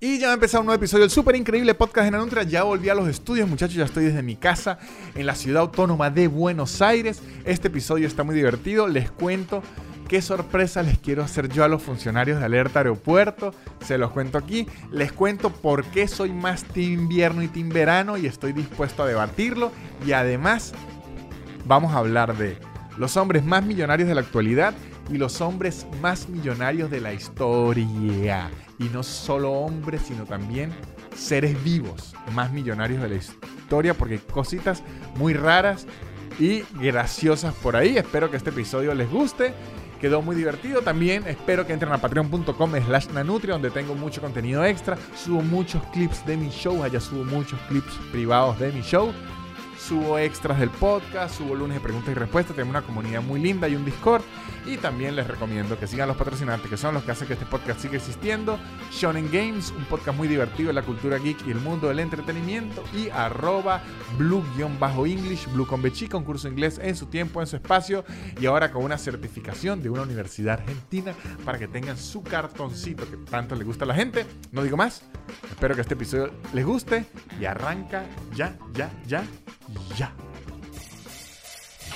Y ya va a empezar un nuevo episodio del súper increíble podcast de Nanutria. Ya volví a los estudios, muchachos. Ya estoy desde mi casa en la ciudad autónoma de Buenos Aires. Este episodio está muy divertido. Les cuento qué sorpresa les quiero hacer yo a los funcionarios de Alerta Aeropuerto. Se los cuento aquí. Les cuento por qué soy más team invierno y team verano y estoy dispuesto a debatirlo. Y además, vamos a hablar de los hombres más millonarios de la actualidad y los hombres más millonarios de la historia y no solo hombres, sino también seres vivos más millonarios de la historia, porque hay cositas muy raras y graciosas por ahí. Espero que este episodio les guste. Quedó muy divertido. También espero que entren a patreon.com slash nanutria, donde tengo mucho contenido extra. Subo muchos clips de mi show. Allá subo muchos clips privados de mi show subo extras del podcast, subo lunes de preguntas y respuestas, tengo una comunidad muy linda y un Discord. Y también les recomiendo que sigan los patrocinantes, que son los que hacen que este podcast siga existiendo. Shonen Games, un podcast muy divertido de la cultura geek y el mundo del entretenimiento. Y arroba blue-english, blue con bechica, un curso inglés en su tiempo, en su espacio. Y ahora con una certificación de una universidad argentina para que tengan su cartoncito que tanto le gusta a la gente. No digo más. Espero que este episodio les guste y arranca ya, ya, ya ya.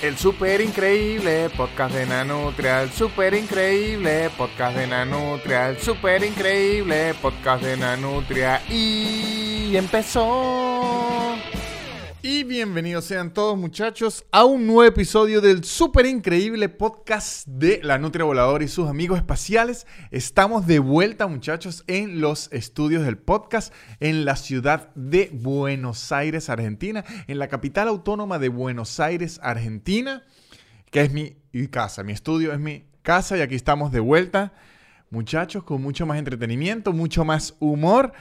El super increíble podcast de Nanutria, el super increíble podcast de Nanutria, el super increíble podcast de Nanutria y empezó. Y bienvenidos sean todos muchachos a un nuevo episodio del súper increíble podcast de La Nutria Voladora y sus amigos espaciales. Estamos de vuelta muchachos en los estudios del podcast en la ciudad de Buenos Aires, Argentina, en la capital autónoma de Buenos Aires, Argentina, que es mi casa, mi estudio es mi casa y aquí estamos de vuelta muchachos con mucho más entretenimiento, mucho más humor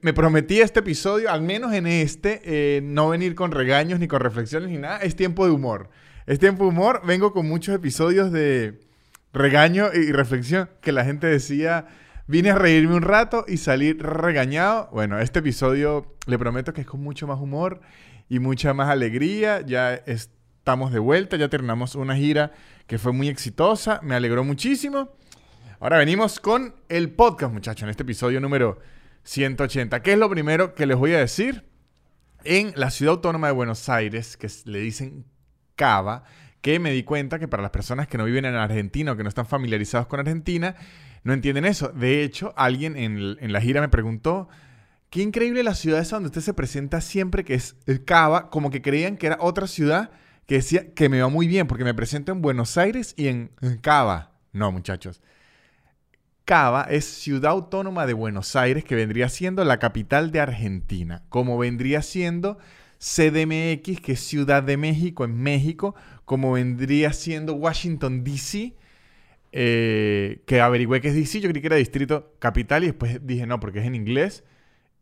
me prometí este episodio, al menos en este, eh, no venir con regaños ni con reflexiones ni nada. Es tiempo de humor. Es tiempo de humor. Vengo con muchos episodios de regaño y reflexión que la gente decía, vine a reírme un rato y salir regañado. Bueno, este episodio le prometo que es con mucho más humor y mucha más alegría. Ya estamos de vuelta, ya terminamos una gira que fue muy exitosa, me alegró muchísimo. Ahora venimos con el podcast, muchachos, en este episodio número 180. ¿Qué es lo primero que les voy a decir? En la ciudad autónoma de Buenos Aires, que le dicen Cava, que me di cuenta que para las personas que no viven en Argentina o que no están familiarizados con Argentina, no entienden eso. De hecho, alguien en, la gira me preguntó, qué increíble la ciudad esa donde usted se presenta siempre, que es el Cava, como que creían que era otra ciudad que decía que me va muy bien, porque me presento en Buenos Aires y en Cava. No, muchachos. Cava es ciudad autónoma de Buenos Aires, que vendría siendo la capital de Argentina, como vendría siendo CDMX, que es Ciudad de México en México, como vendría siendo Washington, D.C., eh, que averigüé que es DC, yo creí que era distrito capital y después dije no, porque es en inglés.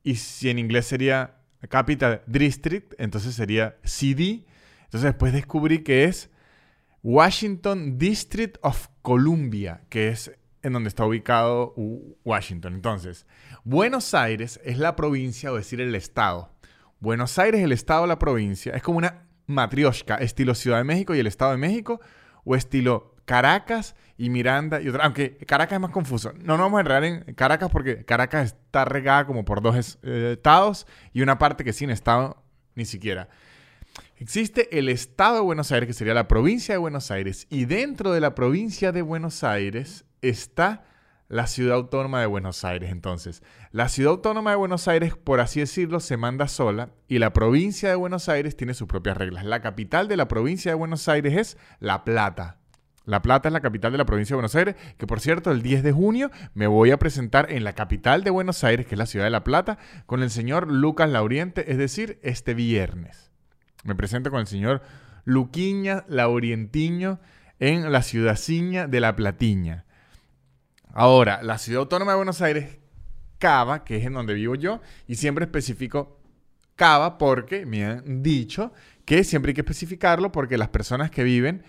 Y si en inglés sería Capital District, entonces sería CD. Entonces después descubrí que es Washington District of Columbia, que es en donde está ubicado Washington. Entonces, Buenos Aires es la provincia, o decir el estado. Buenos Aires, el estado, la provincia, es como una matrioshka, estilo Ciudad de México y el Estado de México, o estilo Caracas y Miranda y otra. Aunque Caracas es más confuso. No nos vamos a enredar en Caracas porque Caracas está regada como por dos eh, estados y una parte que sin estado ni siquiera. Existe el estado de Buenos Aires, que sería la provincia de Buenos Aires, y dentro de la provincia de Buenos Aires está la ciudad autónoma de Buenos Aires. Entonces, la ciudad autónoma de Buenos Aires, por así decirlo, se manda sola y la provincia de Buenos Aires tiene sus propias reglas. La capital de la provincia de Buenos Aires es La Plata. La Plata es la capital de la provincia de Buenos Aires, que por cierto, el 10 de junio me voy a presentar en la capital de Buenos Aires, que es la ciudad de La Plata, con el señor Lucas Lauriente, es decir, este viernes. Me presento con el señor Luquiña Laurientiño en la ciudadciña de La Platiña. Ahora, la ciudad autónoma de Buenos Aires, Cava, que es en donde vivo yo, y siempre especifico Cava porque me han dicho que siempre hay que especificarlo porque las personas que viven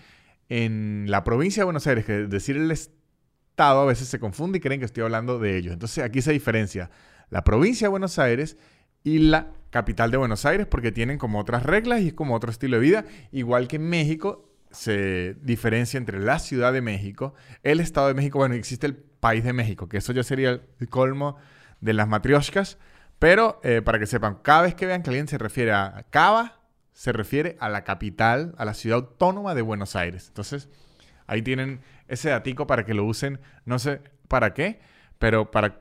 en la provincia de Buenos Aires, que decir el estado a veces se confunde y creen que estoy hablando de ellos. Entonces aquí se diferencia la provincia de Buenos Aires y la capital de Buenos Aires porque tienen como otras reglas y es como otro estilo de vida, igual que en México se diferencia entre la Ciudad de México, el Estado de México, bueno, existe el país de México, que eso ya sería el colmo de las matrioshkas. Pero eh, para que sepan, cada vez que vean que alguien se refiere a Cava, se refiere a la capital, a la ciudad autónoma de Buenos Aires. Entonces, ahí tienen ese datico para que lo usen, no sé para qué, pero para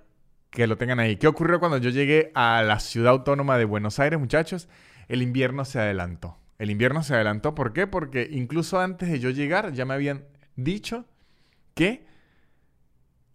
que lo tengan ahí. ¿Qué ocurrió cuando yo llegué a la ciudad autónoma de Buenos Aires, muchachos? El invierno se adelantó. El invierno se adelantó, ¿por qué? Porque incluso antes de yo llegar ya me habían dicho que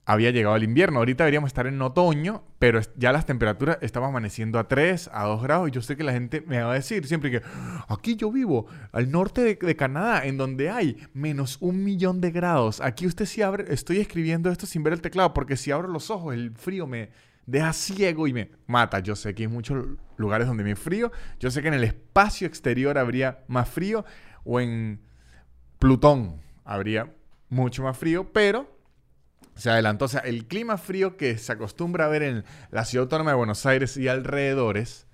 había llegado el invierno. Ahorita deberíamos estar en otoño, pero ya las temperaturas estaban amaneciendo a 3, a 2 grados. Y yo sé que la gente me va a decir siempre que aquí yo vivo, al norte de, Canadá, en donde hay menos un millón de grados. Aquí usted sí abre, estoy escribiendo esto sin ver el teclado, porque si abro los ojos, el frío me deja ciego y me mata. Yo sé que hay muchos lugares donde me frío. Yo sé que en el espacio exterior habría más frío, o en Plutón habría mucho más frío, pero se adelantó. O sea, el clima frío que se acostumbra a ver en la ciudad autónoma de Buenos Aires y alrededores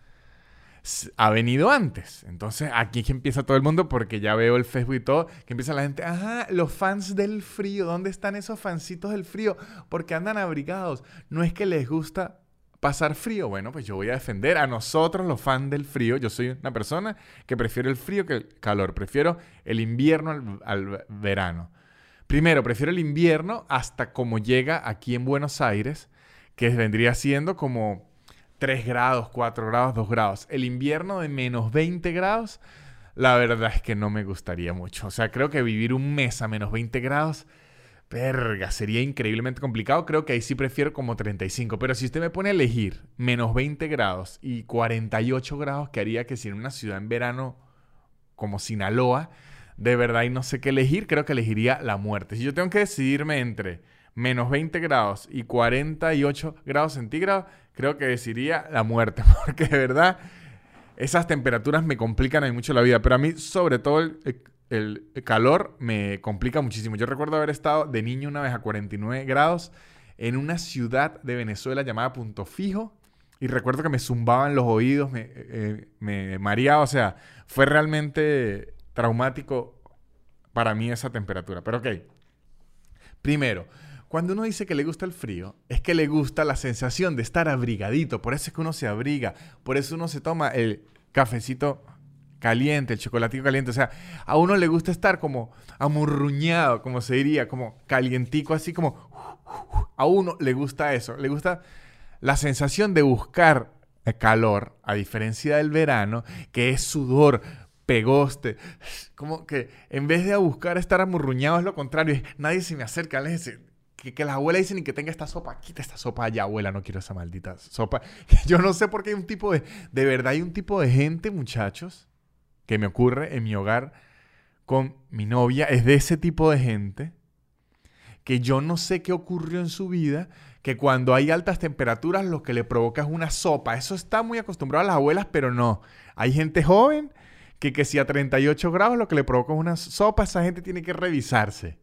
ha venido antes. Entonces, aquí que empieza todo el mundo porque ya veo el Facebook y todo, que empieza la gente, ajá, los fans del frío, ¿dónde están esos fancitos del frío? Porque andan abrigados. No es que les gusta pasar frío. Bueno, pues yo voy a defender a nosotros los fans del frío. Yo soy una persona que prefiero el frío que el calor. Prefiero el invierno al verano. Primero, prefiero el invierno hasta como llega aquí en Buenos Aires, que vendría siendo como 3 grados, 4 grados, 2 grados. El invierno de menos 20 grados, la verdad es que no me gustaría mucho. O sea, creo que vivir un mes a menos 20 grados, verga, sería increíblemente complicado. Creo que ahí sí prefiero como 35. Pero si usted me pone a elegir menos 20 grados y 48 grados, que haría que si en una ciudad en verano como Sinaloa, de verdad y no sé qué elegir, creo que elegiría la muerte. Si yo tengo que decidirme entre menos 20 grados y 48 grados centígrados, creo que decidiría la muerte, porque de verdad esas temperaturas me complican a mucho la vida, pero a mí sobre todo el, calor me complica muchísimo. Yo recuerdo haber estado de niño una vez a 49 grados en una ciudad de Venezuela llamada Punto Fijo. Y recuerdo que me zumbaban los oídos, me, eh, me mareaba, o sea, fue realmente traumático para mí esa temperatura. Pero ok. Primero, cuando uno dice que le gusta el frío, es que le gusta la sensación de estar abrigadito. Por eso es que uno se abriga. Por eso uno se toma el cafecito caliente, el chocolatito caliente. O sea, a uno le gusta estar como amurruñado, como se diría, como calientico, así como... A uno le gusta eso. Le gusta la sensación de buscar calor, a diferencia del verano, que es sudor, pegoste. Como que en vez de buscar estar amurruñado es lo contrario. Nadie se me acerca. Que, que las abuelas dicen que tenga esta sopa. Quita esta sopa allá, abuela. No quiero esa maldita sopa. Yo no sé por qué hay un tipo de... De verdad hay un tipo de gente, muchachos, que me ocurre en mi hogar con mi novia. Es de ese tipo de gente que yo no sé qué ocurrió en su vida, que cuando hay altas temperaturas lo que le provoca es una sopa. Eso está muy acostumbrado a las abuelas, pero no. Hay gente joven que, si a 38 grados lo que le provoca es una sopa, esa gente tiene que revisarse.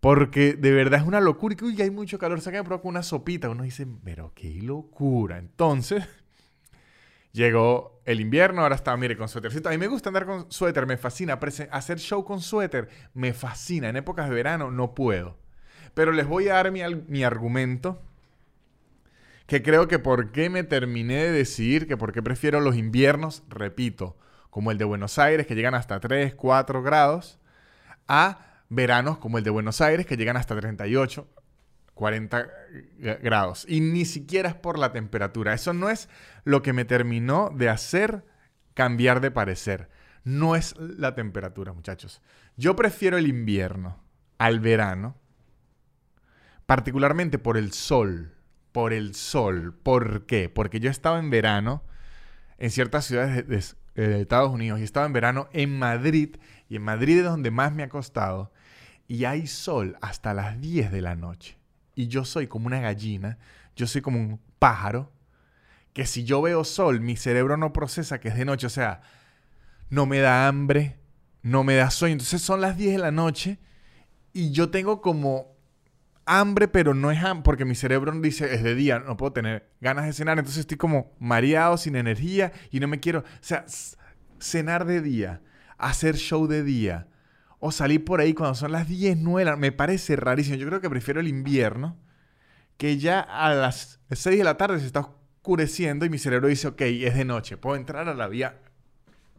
Porque de verdad es una locura. Y que uy, hay mucho calor, se me provoca una sopita. Uno dice, pero qué locura. Entonces, llegó el invierno, ahora estaba, mire, con suétercito. A mí me gusta andar con suéter, me fascina. Hacer show con suéter me fascina. En épocas de verano no puedo. Pero les voy a dar mi, mi argumento que creo que por qué me terminé de decidir que por qué prefiero los inviernos, repito, como el de Buenos Aires, que llegan hasta 3, 4 grados, a veranos como el de Buenos Aires, que llegan hasta 38, 40 grados. Y ni siquiera es por la temperatura. Eso no es lo que me terminó de hacer cambiar de parecer. No es la temperatura, muchachos. Yo prefiero el invierno al verano, particularmente por el sol. Por el sol. ¿Por qué? Porque yo estaba en verano en ciertas ciudades de, eh, de Estados Unidos y estaba en verano en Madrid y en Madrid es donde más me ha costado y hay sol hasta las 10 de la noche y yo soy como una gallina, yo soy como un pájaro que si yo veo sol mi cerebro no procesa que es de noche, o sea, no me da hambre, no me da sueño, entonces son las 10 de la noche y yo tengo como hambre, pero no es hambre, porque mi cerebro dice, es de día, no puedo tener ganas de cenar, entonces estoy como mareado, sin energía, y no me quiero, o sea, cenar de día, hacer show de día, o salir por ahí cuando son las 10, 9, me parece rarísimo. Yo creo que prefiero el invierno, que ya a las 6 de la tarde se está oscureciendo y mi cerebro dice, ok, es de noche, puedo entrar a la vía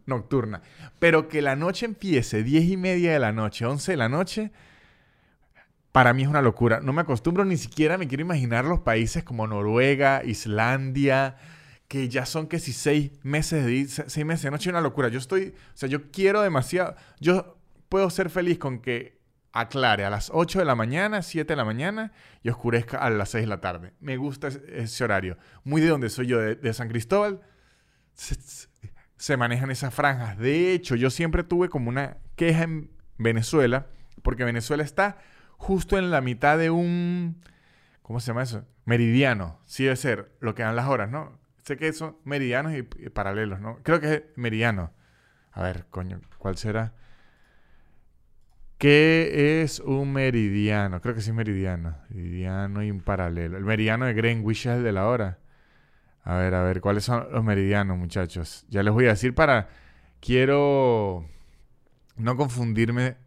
nocturna. Pero que la noche empiece 10 y media de la noche, 11 de la noche, para mí es una locura. No me acostumbro ni siquiera, me quiero imaginar los países como Noruega, Islandia, que ya son que si seis meses de seis meses de noche, una locura. Yo estoy, o sea, yo quiero demasiado, yo puedo ser feliz con que aclare a las 8 de la mañana, 7 de la mañana y oscurezca a las 6 de la tarde. Me gusta ese, horario. Muy de donde soy yo, de, San Cristóbal, se, se, manejan esas franjas. De hecho, yo siempre tuve como una queja en Venezuela, porque Venezuela está justo en la mitad de un, ¿cómo se llama eso? Meridiano. Sí debe ser lo que dan las horas, ¿no? Sé que son meridianos y, paralelos, ¿no? Creo que es meridiano. A ver, coño, ¿cuál será? ¿Qué es un meridiano? Creo que sí es meridiano. Meridiano y un paralelo. El meridiano de Greenwich es el de la hora. A ver, a ver, ¿cuáles son los meridianos, muchachos? Ya les voy a decir para... Quiero no confundirme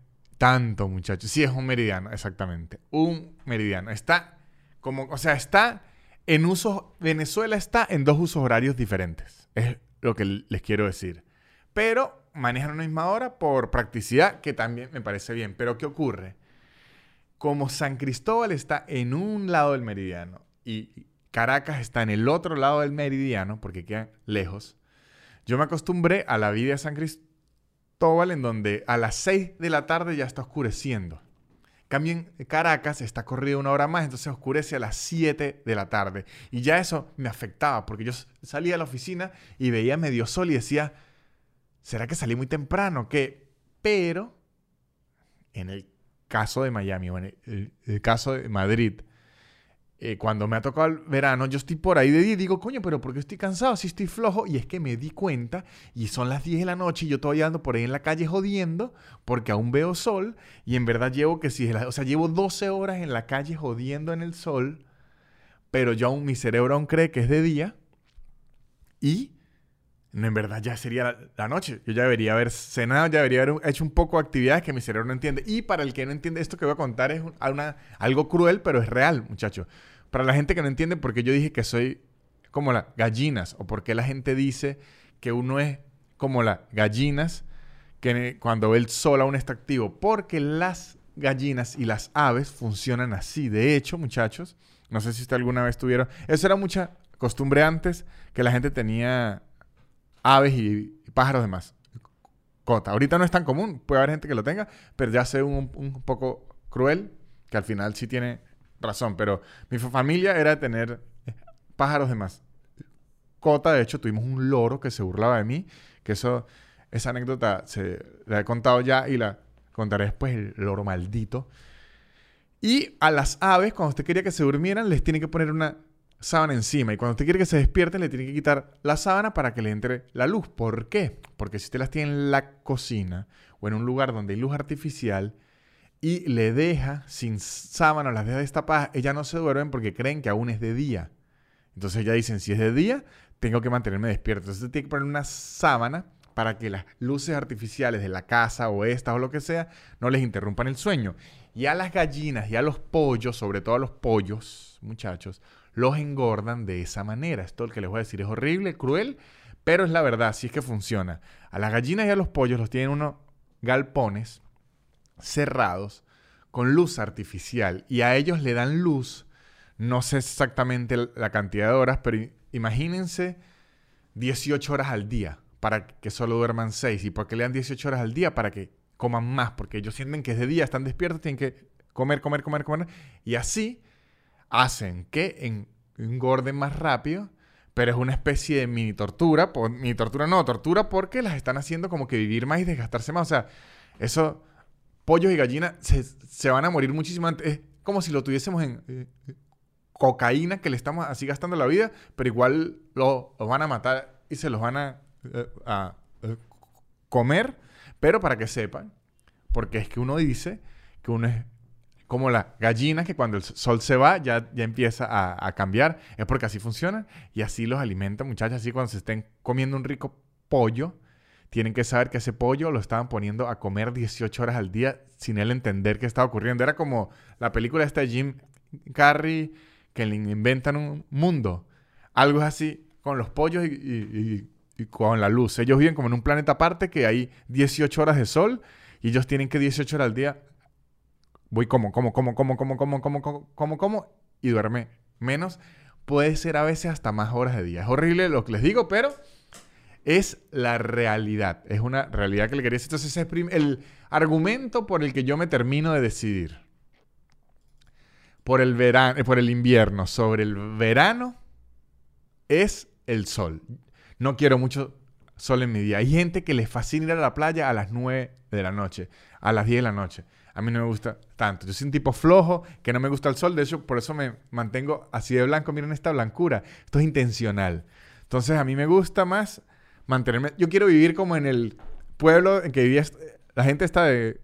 tanto, muchachos. Sí, es un meridiano, exactamente. Un meridiano. Está como, o sea, está en usos, Venezuela está en dos usos horarios diferentes. Es lo que les quiero decir. Pero manejan una misma hora por practicidad, que también me parece bien. Pero ¿qué ocurre? Como San Cristóbal está en un lado del meridiano y Caracas está en el otro lado del meridiano, porque queda lejos, yo me acostumbré a la vida de San Cristóbal en donde a las 6 de la tarde ya está oscureciendo. Cambio Caracas está corrido una hora más, entonces oscurece a las 7 de la tarde. Y ya eso me afectaba, porque yo salía a la oficina y veía medio sol y decía, ¿será que salí muy temprano? ¿Qué? Pero, en el caso de Miami o en el caso de Madrid, eh, cuando me ha tocado el verano, yo estoy por ahí de día y digo, coño, pero ¿por qué estoy cansado? Si estoy flojo. Y es que me di cuenta y son las 10 de la noche y yo todavía ando por ahí en la calle jodiendo porque aún veo sol y en verdad llevo que si, o sea, llevo 12 horas en la calle jodiendo en el sol, pero yo aún, mi cerebro aún cree que es de día y en verdad ya sería la, noche. Yo ya debería haber cenado, ya debería haber hecho un poco de actividades que mi cerebro no entiende. Y para el que no entiende, esto que voy a contar es algo cruel, pero es real, muchachos. Para la gente que no entiende por qué yo dije que soy como las gallinas o por qué la gente dice que uno es como las gallinas que cuando ve el sol aún está activo. Porque las gallinas y las aves funcionan así. De hecho, muchachos, no sé si usted alguna vez tuvieron... Eso era mucha costumbre antes que la gente tenía aves y, pájaros de mascota. Ahorita no es tan común, puede haber gente que lo tenga, pero ya sé un, un poco cruel, que al final sí tiene razón, pero mi familia era tener eh, pájaros de mascota. De hecho, tuvimos un loro que se burlaba de mí, que eso, esa anécdota se la he contado ya y la contaré después, el loro maldito. Y a las aves, cuando usted quería que se durmieran, les tiene que poner una sábana encima. Y cuando usted quiere que se despierten, le tiene que quitar la sábana para que le entre la luz. ¿Por qué? Porque si usted las tiene en la cocina o en un lugar donde hay luz artificial, y le deja sin sábana, las deja destapadas, ellas no se duermen porque creen que aún es de día. Entonces ya dicen, si es de día, tengo que mantenerme despierto. Entonces tiene que poner una sábana para que las luces artificiales de la casa o estas o lo que sea no les interrumpan el sueño. Y a las gallinas y a los pollos, sobre todo a los pollos, muchachos, los engordan de esa manera. Esto lo que les voy a decir es horrible, cruel, pero es la verdad, si es que funciona. A las gallinas y a los pollos los tienen unos galpones cerrados con luz artificial y a ellos le dan luz, no sé exactamente la cantidad de horas, pero imagínense 18 horas al día para que solo duerman 6. ¿Y por qué le dan 18 horas al día? Para que coman más, porque ellos sienten que es de día, están despiertos, tienen que comer, comer, comer, comer. Y así hacen que engorden más rápido, pero es una especie de mini tortura. mini tortura no, tortura porque las están haciendo como que vivir más y desgastarse más. O sea, eso pollos y gallinas se, van a morir muchísimo antes. Es como si lo tuviésemos en eh, cocaína, que le estamos así gastando la vida, pero igual lo, van a matar y se los van a, eh, eh, comer. Pero para que sepan, porque es que uno dice que uno es como la gallina que cuando el sol se va ya, ya empieza a, a cambiar. Es porque así funciona y así los alimenta, muchachos. Así cuando se estén comiendo un rico pollo, tienen que saber que ese pollo lo estaban poniendo a comer 18 horas al día sin él entender qué estaba ocurriendo. Era como la película esta de Jim Carrey que le inventan un mundo. Algo así con los pollos y, con la luz. Ellos viven como en un planeta aparte que hay 18 horas de sol y ellos tienen que 18 horas al día. Voy como, como, como, como, como, como, como, como, como, como y duerme menos. Puede ser a veces hasta más horas de día. Es horrible lo que les digo, pero es la realidad. Es una realidad que le quería decir. Entonces, es el argumento por el que yo me termino de decidir por el, verano, eh, por el invierno sobre el verano es el sol. No quiero mucho sol en mi día. Hay gente que les fascina ir a la playa a las 9 de la noche, a las 10 de la noche. A mí no me gusta tanto. Yo soy un tipo flojo, que no me gusta el sol. De hecho, por eso me mantengo así de blanco. Miren esta blancura. Esto es intencional. Entonces, a mí me gusta más mantenerme. Yo quiero vivir como en el pueblo en que vivía. La gente está de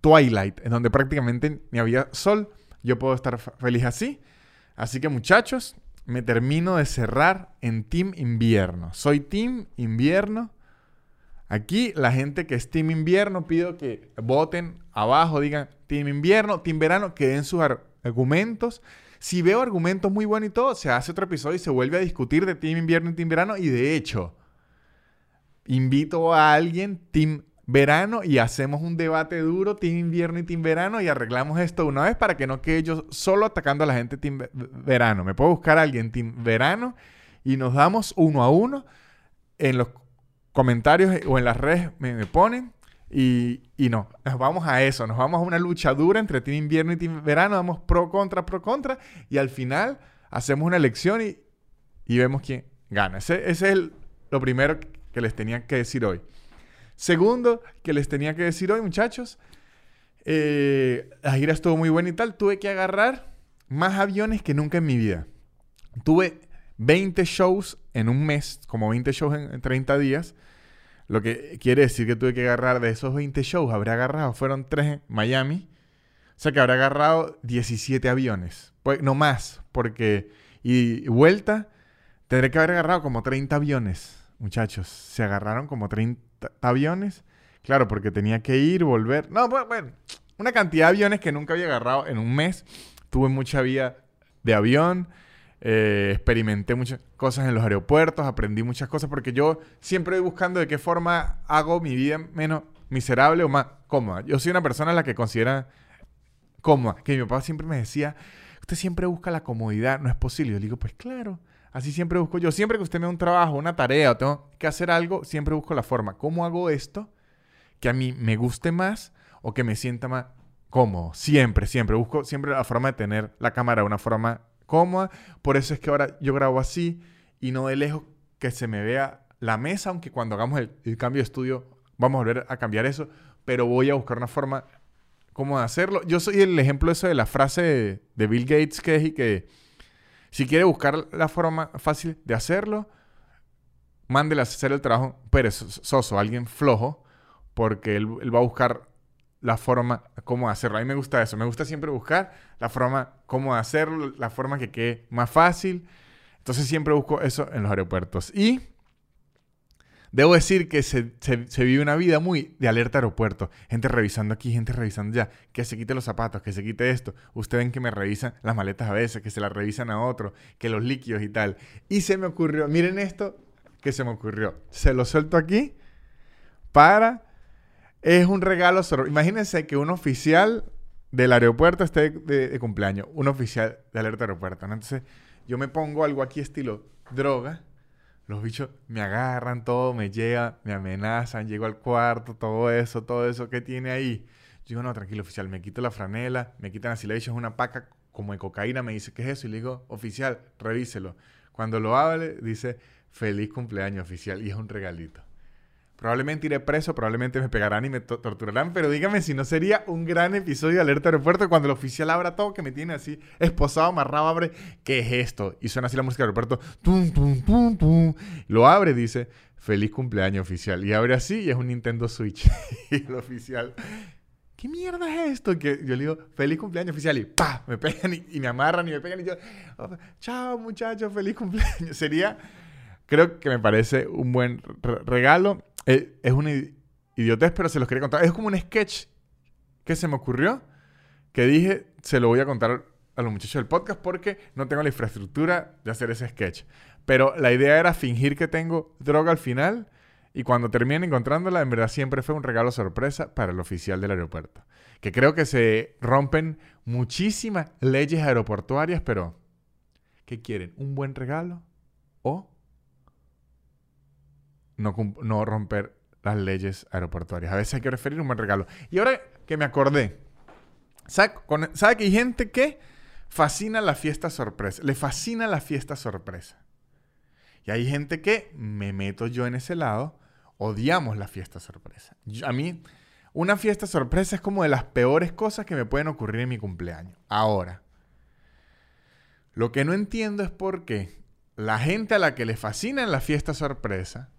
Twilight, en donde prácticamente ni había sol. Yo puedo estar feliz así. Así que, muchachos, me termino de cerrar en Team Invierno. Soy Team Invierno. Aquí la gente que es Team Invierno pido que voten abajo, digan Team Invierno, Team Verano, que den sus argumentos. Si veo argumentos muy buenos y todo, se hace otro episodio y se vuelve a discutir de Team Invierno y Team Verano. Y de hecho, invito a alguien, Team Verano, y hacemos un debate duro, Team Invierno y Team Verano, y arreglamos esto una vez para que no quede yo solo atacando a la gente Team Verano. Me puedo buscar a alguien Team Verano y nos damos uno a uno en los comentarios o en las redes me, ponen. Y, y, no, nos vamos a eso, nos vamos a una lucha dura entre Team Invierno y Team Verano, damos pro, contra, pro, contra, y al final hacemos una elección y, y vemos quién gana. Ese, ese es lo primero que les tenía que decir hoy. Segundo, que les tenía que decir hoy, muchachos, eh, la gira estuvo muy buena y tal, tuve que agarrar más aviones que nunca en mi vida. Tuve 20 shows en un mes, como 20 shows en, 30 días. Lo que quiere decir que tuve que agarrar de esos 20 shows, habré agarrado, fueron 3 en Miami. O sea que habré agarrado 17 aviones. Pues, no más, porque y vuelta tendré que haber agarrado como 30 aviones, muchachos. Se agarraron como 30 aviones. Claro, porque tenía que ir, volver. No, bueno, una cantidad de aviones que nunca había agarrado en un mes. Tuve mucha vida de avión. Eh, experimenté muchas cosas en los aeropuertos, aprendí muchas cosas porque yo siempre voy buscando de qué forma hago mi vida menos miserable o más cómoda. Yo soy una persona la que considera cómoda, que mi papá siempre me decía, usted siempre busca la comodidad, no es posible. Yo le digo, pues claro, así siempre busco yo. Siempre que usted me da un trabajo, una tarea o tengo que hacer algo, siempre busco la forma. ¿Cómo hago esto que a mí me guste más o que me sienta más cómodo? Siempre, siempre. Busco siempre la forma de tener la cámara, una forma cómoda. Por eso es que ahora yo grabo así y no de lejos que se me vea la mesa, aunque cuando hagamos el, cambio de estudio vamos a volver a cambiar eso, pero voy a buscar una forma cómo hacerlo. Yo soy el ejemplo eso de la frase de, Bill Gates que es que si quiere buscar la forma fácil de hacerlo, mándele a hacer el trabajo perezoso, alguien flojo, porque él, él va a buscar la forma cómo hacerlo. A mí me gusta eso. Me gusta siempre buscar la forma cómo hacerlo, la forma que quede más fácil. Entonces siempre busco eso en los aeropuertos. Y debo decir que se, vive una vida muy de alerta aeropuerto. Gente revisando aquí, gente revisando ya. Que se quite los zapatos, que se quite esto. Ustedes ven que me revisan las maletas a veces, que se las revisan a otro, que los líquidos y tal. Y se me ocurrió, miren esto que se me ocurrió. Se lo suelto aquí para es un regalo. Imagínense que un oficial del aeropuerto esté de, cumpleaños. Un oficial de alerta aeropuerto. Entonces, yo me pongo algo aquí estilo droga. Los bichos me agarran todo, me llegan, me amenazan, llego al cuarto, todo eso, todo eso que tiene ahí. Yo digo, no, tranquilo, oficial, me quito la franela, me quitan así, le es una paca como de cocaína, me dice, ¿qué es eso? Y le digo, oficial, revíselo. Cuando lo hable, dice, feliz cumpleaños, oficial, y es un regalito. Probablemente iré preso, probablemente me pegarán y me torturarán, pero dígame si no sería un gran episodio de Alerta Aeropuerto cuando el oficial abra todo, que me tiene así esposado, amarrado, abre, ¿qué es esto? Y suena así la música del aeropuerto, tum, tum, tum, tum. Lo abre, dice, feliz cumpleaños oficial. Y abre así y es un Nintendo Switch. y el oficial, ¿qué mierda es esto? Que yo le digo, feliz cumpleaños oficial y ¡pa! Me pegan y, me amarran y me pegan y yo, oh, chao muchachos, feliz cumpleaños. Sería, creo que me parece un buen regalo es, una idiotez, pero se los quería contar. Es como un sketch que se me ocurrió, que dije, se lo voy a contar a los muchachos del podcast porque no tengo la infraestructura de hacer ese sketch. Pero la idea era fingir que tengo droga al final y cuando termine encontrándola, en verdad siempre fue un regalo sorpresa para el oficial del aeropuerto. Que creo que se rompen muchísimas leyes aeroportuarias, pero ¿qué quieren? ¿Un buen regalo o no, romper las leyes aeroportuarias? A veces hay que referir un buen regalo. Y ahora que me acordé, ¿sabe, ¿sabe que hay gente que fascina la fiesta sorpresa? Le fascina la fiesta sorpresa. Y hay gente que me meto yo en ese lado, odiamos la fiesta sorpresa. a mí, una fiesta sorpresa es como de las peores cosas que me pueden ocurrir en mi cumpleaños. Ahora, lo que no entiendo es por qué la gente a la que le fascina la fiesta sorpresa,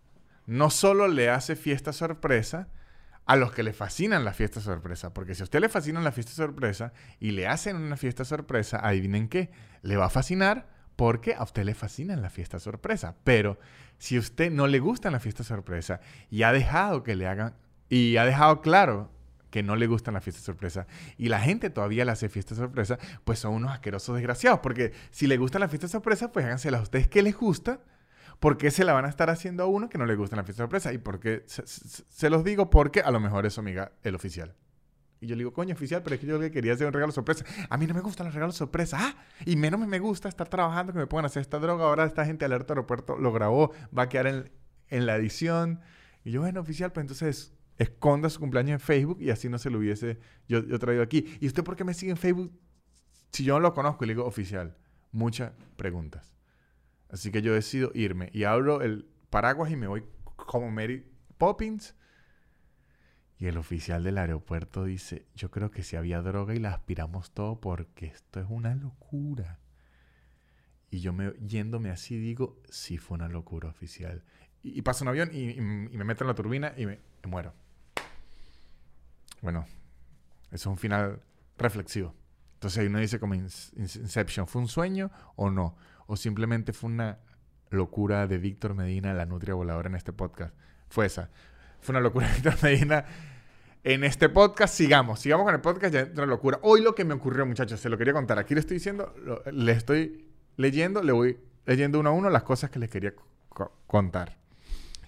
no solo le hace fiesta sorpresa a los que le fascinan la fiesta sorpresa. Porque si a usted le fascina la fiesta sorpresa y le hacen una fiesta sorpresa, adivinen qué, le va a fascinar porque a usted le fascina la fiesta sorpresa. Pero si a usted no le gusta la fiesta sorpresa y ha dejado que le hagan, y ha dejado claro que no le gustan la fiesta sorpresa y la gente todavía le hace fiesta sorpresa, pues son unos asquerosos desgraciados. Porque si le gusta la fiesta sorpresa, pues hágansela a ustedes que les gusta. Porque se la van a estar haciendo a uno que no le gusta la fiesta sorpresa? Y porque se, se los digo porque a lo mejor es su amiga el oficial. Y yo le digo, coño, oficial, pero es que yo le quería hacer un regalo sorpresa. A mí no me gustan los regalos sorpresa. Ah, y menos me gusta estar trabajando que me puedan hacer esta droga. Ahora esta gente alerta aeropuerto lo grabó, va a quedar en, en la edición. Y yo, bueno, oficial, pues entonces esconda su cumpleaños en Facebook y así no se lo hubiese yo, yo traído aquí. ¿Y usted por qué me sigue en Facebook si yo no lo conozco? Y le digo, oficial, muchas preguntas. Así que yo decido irme y abro el paraguas y me voy como Mary Poppins y el oficial del aeropuerto dice, yo creo que si había droga y la aspiramos todo porque esto es una locura. Y yo me, yéndome así digo, sí fue una locura oficial. Y, paso un avión y, me meto en la turbina y me, muero. Bueno, eso es un final reflexivo. Entonces ahí uno dice como Inception, ¿fue un sueño o no? O simplemente fue una locura de Víctor Medina, la nutria voladora en este podcast. Fue esa. Fue una locura de Víctor Medina en este podcast. Sigamos, sigamos con el podcast, ya entra locura. Hoy lo que me ocurrió, muchachos, se lo quería contar. Aquí le estoy diciendo, le estoy leyendo, le voy leyendo uno a uno las cosas que les quería contar.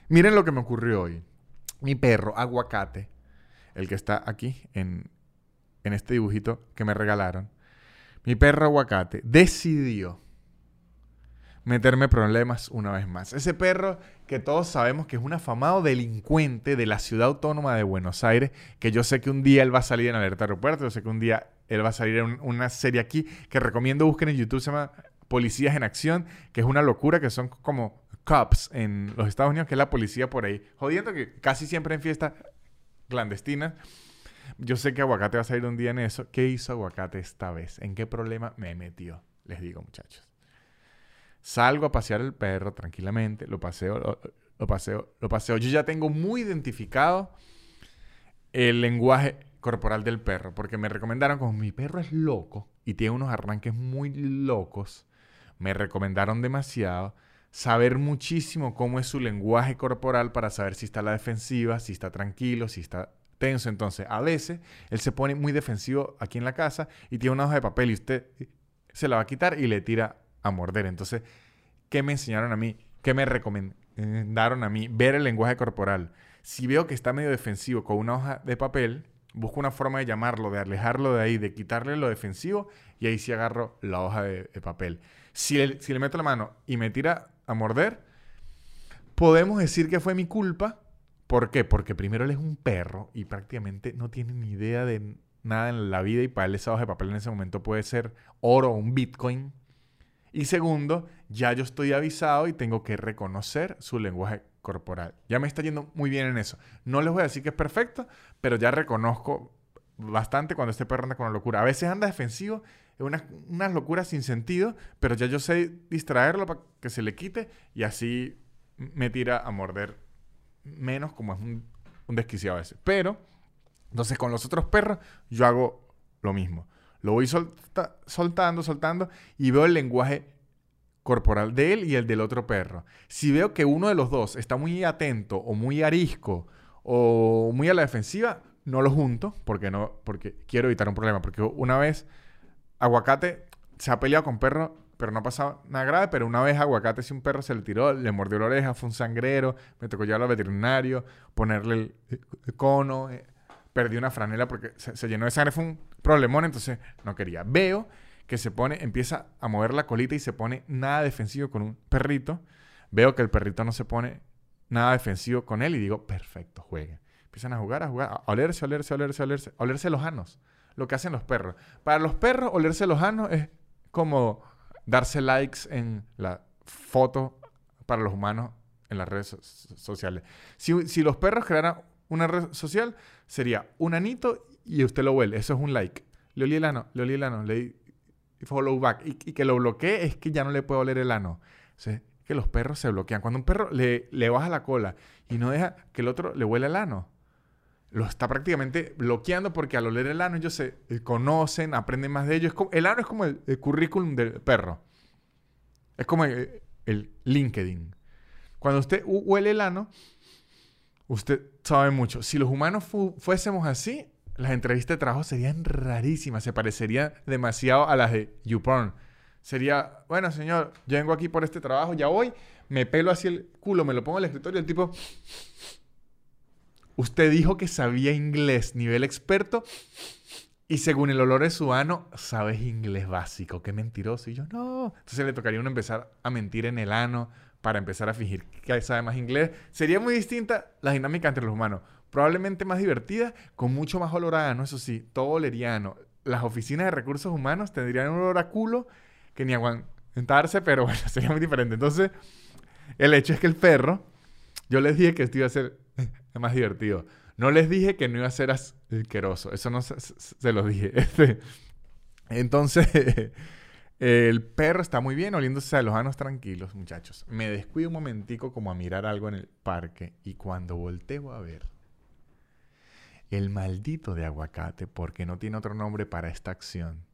Miren lo que me ocurrió hoy. Mi perro, aguacate, el que está aquí en, en este dibujito que me regalaron. Mi perro aguacate decidió meterme problemas una vez más. Ese perro que todos sabemos que es un afamado delincuente de la ciudad autónoma de Buenos Aires, que yo sé que un día él va a salir en Alerta Aeropuerto, yo sé que un día él va a salir en una serie aquí que recomiendo busquen en YouTube, se llama Policías en Acción, que es una locura, que son como cops en los Estados Unidos, que es la policía por ahí, jodiendo que casi siempre en fiestas clandestinas. Yo sé que Aguacate va a salir un día en eso. ¿Qué hizo Aguacate esta vez? ¿En qué problema me metió? Les digo, muchachos. Salgo a pasear el perro tranquilamente, lo paseo, lo, paseo, lo paseo. Yo ya tengo muy identificado el lenguaje corporal del perro, porque me recomendaron, como mi perro es loco y tiene unos arranques muy locos, me recomendaron demasiado saber muchísimo cómo es su lenguaje corporal para saber si está a la defensiva, si está tranquilo, si está tenso. Entonces, a veces él se pone muy defensivo aquí en la casa y tiene una hoja de papel y usted se la va a quitar y le tira a morder. Entonces, ¿qué me enseñaron a mí? ¿Qué me recomendaron a mí? Ver el lenguaje corporal. Si veo que está medio defensivo con una hoja de papel, busco una forma de llamarlo, de alejarlo de ahí, de quitarle lo defensivo y ahí sí agarro la hoja de, papel. Si, si le meto la mano y me tira a morder, podemos decir que fue mi culpa. ¿Por qué? Porque primero él es un perro y prácticamente no tiene ni idea de nada en la vida y para él esa hoja de papel en ese momento puede ser oro o un bitcoin y segundo, ya yo estoy avisado y tengo que reconocer su lenguaje corporal. Ya me está yendo muy bien en eso. No les voy a decir que es perfecto, pero ya reconozco bastante cuando este perro anda con una locura. A veces anda defensivo, es unas una locuras sin sentido, pero ya yo sé distraerlo para que se le quite y así me tira a morder menos como es un, desquiciado a veces. Pero, entonces con los otros perros yo hago lo mismo. Lo voy soltando, soltando y veo el lenguaje corporal de él y el del otro perro. Si veo que uno de los dos está muy atento o muy arisco o muy a la defensiva, no lo junto porque no porque quiero evitar un problema, porque una vez aguacate se ha peleado con perros, pero no ha pasado nada grave. Pero una vez aguacate, si un perro se le tiró, le mordió la oreja, fue un sangrero, me tocó llevarlo al veterinario, ponerle el, cono, eh, perdí una franela porque se, se, llenó de sangre, fue un problemón, entonces no quería. Veo que se pone, empieza a mover la colita y se pone nada defensivo con un perrito. Veo que el perrito no se pone nada defensivo con él y digo, perfecto, juegue. Empiezan a jugar, a jugar, a olerse, olerse, olerse, olerse, olerse los anos. Lo que hacen los perros. Para los perros, olerse los anos es como darse likes en la foto para los humanos en las redes sociales. Si, si, los perros crearan una red social, sería un anito y usted lo huele. Eso es un like. Le olí el ano, le olí el ano, le di follow back. Y, que lo bloquee es que ya no le puede oler el ano. Sea, que los perros se bloquean. Cuando un perro le, baja la cola y no deja que el otro le huele el ano, lo está prácticamente bloqueando porque al oler el ano ellos se eh, conocen, aprenden más de ellos. el ano es como el, currículum del perro. Es como el, LinkedIn. Cuando usted huele el ano, usted sabe mucho. Si los humanos fuésemos así, las entrevistas de trabajo serían rarísimas. Se parecerían demasiado a las de YouPorn. Sería, bueno, señor, yo vengo aquí por este trabajo, ya voy, me pelo así el culo, me lo pongo en el escritorio, el tipo Usted dijo que sabía inglés nivel experto y según el olor de su ano, sabes inglés básico. Qué mentiroso. Y yo, no. Entonces le tocaría uno empezar a mentir en el ano para empezar a fingir que sabe más inglés. Sería muy distinta la dinámica entre los humanos. Probablemente más divertida, con mucho más olor a ano, eso sí, todo oleriano. Las oficinas de recursos humanos tendrían un olor a culo que ni aguantarse, pero bueno, sería muy diferente. Entonces, el hecho es que el perro, yo les dije que esto iba a ser más divertido. No les dije que no iba a ser asqueroso. Eso no se, se, los dije. Este, entonces, el perro está muy bien, oliéndose a los anos tranquilos, muchachos. Me descuido un momentico como a mirar algo en el parque y cuando volteo a ver el maldito de aguacate, porque no tiene otro nombre para esta acción,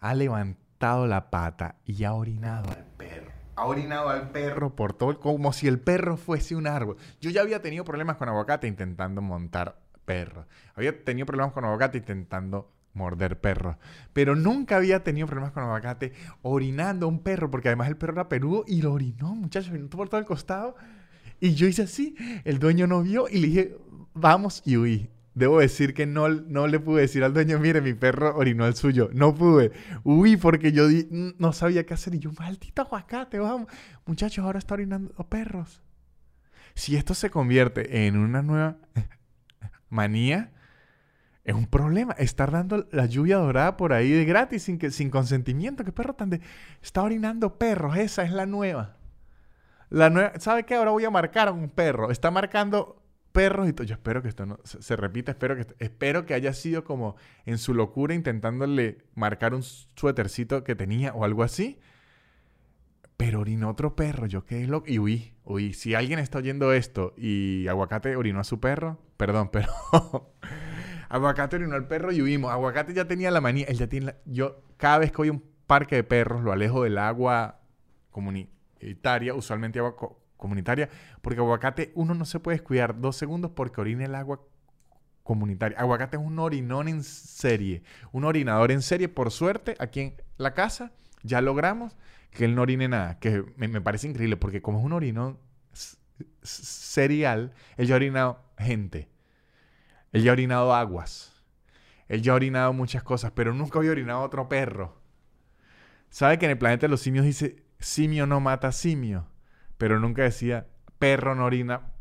ha levantado la pata y ha orinado al perro ha orinado al perro por todo, como si el perro fuese un árbol. Yo ya había tenido problemas con aguacate intentando montar perro. Había tenido problemas con aguacate intentando morder perro. Pero nunca había tenido problemas con aguacate orinando a un perro, porque además el perro era perudo y lo orinó, muchachos, orinó por todo el costado. Y yo hice así, el dueño no vio y le dije, vamos y huí. Debo decir que no, no le pude decir al dueño, mire, mi perro orinó el suyo. No pude. Uy, porque yo no sabía qué hacer. Y yo, maldito aguacate, vamos. Muchachos, ahora está orinando perros. Si esto se convierte en una nueva manía, es un problema. Estar dando la lluvia dorada por ahí de gratis, sin, que, sin consentimiento. ¿Qué perro tan de... Está orinando perros. Esa es la nueva. La nueva... ¿Sabe qué? Ahora voy a marcar a un perro. Está marcando perros y todo. Yo espero que esto no se, repita, espero que, espero que haya sido como en su locura intentándole marcar un suétercito que tenía o algo así. Pero orinó otro perro, yo qué es lo y huí. Si alguien está oyendo esto y Aguacate orinó a su perro, perdón, pero Aguacate orinó al perro y huimos. Aguacate ya tenía la manía, él ya tiene yo cada vez que voy a un parque de perros lo alejo del agua comunitaria, usualmente agua comunitaria, porque aguacate uno no se puede descuidar dos segundos porque orina el agua comunitaria. Aguacate es un orinón en serie, un orinador en serie. Por suerte, aquí en la casa ya logramos que él no orine nada, que me, parece increíble porque como es un orinón serial, él ya ha orinado gente, él ya ha orinado aguas, él ya ha orinado muchas cosas, pero nunca había orinado otro perro. ¿Sabe que en el planeta de los simios dice simio no mata simio? pero nunca decía perro no orina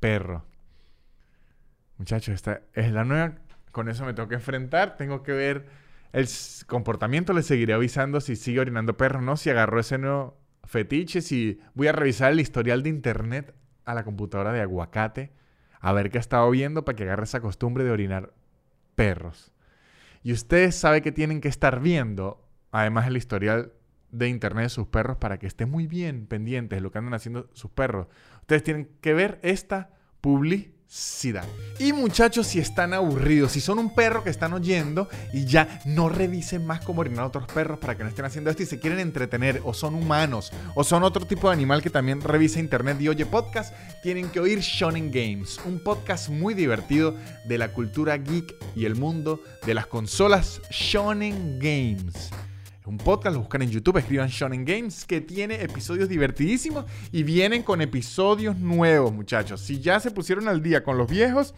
perro. Muchachos, esta es la nueva. Con eso me tengo que enfrentar. Tengo que ver el comportamiento. Le seguiré avisando si sigue orinando perro no. Si agarró ese nuevo fetiche. Si voy a revisar el historial de internet a la computadora de aguacate. A ver qué ha estado viendo para que agarre esa costumbre de orinar perros. Y ustedes saben que tienen que estar viendo, además el historial de internet de sus perros para que estén muy bien pendientes de lo que andan haciendo sus perros. Ustedes tienen que ver esta Y muchachos, si están aburridos, si son un perro que están oyendo y ya no revisen más cómo orinar a otros perros para que no estén haciendo esto y se quieren entretener, o son humanos, o son otro tipo de animal que también revisa internet y oye podcast, tienen que oír Shonen Games, un podcast muy divertido de la cultura geek y el mundo de las consolas Shonen Games un podcast, lo buscan en YouTube, escriban Shonen Games, que tiene episodios divertidísimos y vienen con episodios nuevos, muchachos. Si ya se pusieron al día con los viejos,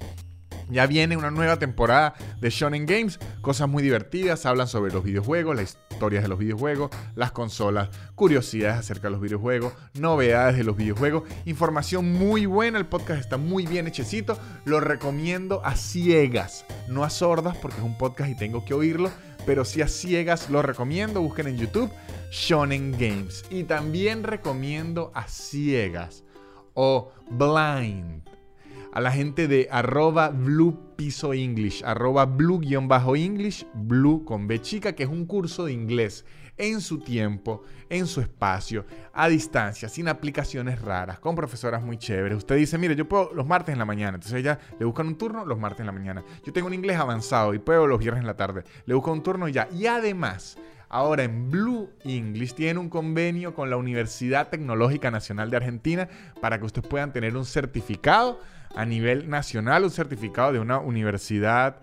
ya viene una nueva temporada de Shonen Games, cosas muy divertidas, hablan sobre los videojuegos, las historias de los videojuegos, las consolas, curiosidades acerca de los videojuegos, novedades de los videojuegos, información muy buena, el podcast está muy bien hechecito, lo recomiendo a ciegas, no a sordas porque es un podcast y tengo que oírlo, pero si a ciegas lo recomiendo, busquen en YouTube Shonen Games. Y también recomiendo a ciegas o blind a la gente de arroba blue piso English, arroba blue-english, blue con B chica, que es un curso de inglés en su tiempo, en su espacio, a distancia, sin aplicaciones raras, con profesoras muy chéveres. Usted dice, mire, yo puedo los martes en la mañana, entonces ella le buscan un turno los martes en la mañana. Yo tengo un inglés avanzado y puedo los viernes en la tarde, le busco un turno y ya. Y además, Ahora en Blue English tiene un convenio con la Universidad Tecnológica Nacional de Argentina para que ustedes puedan tener un certificado a nivel nacional, un certificado de una universidad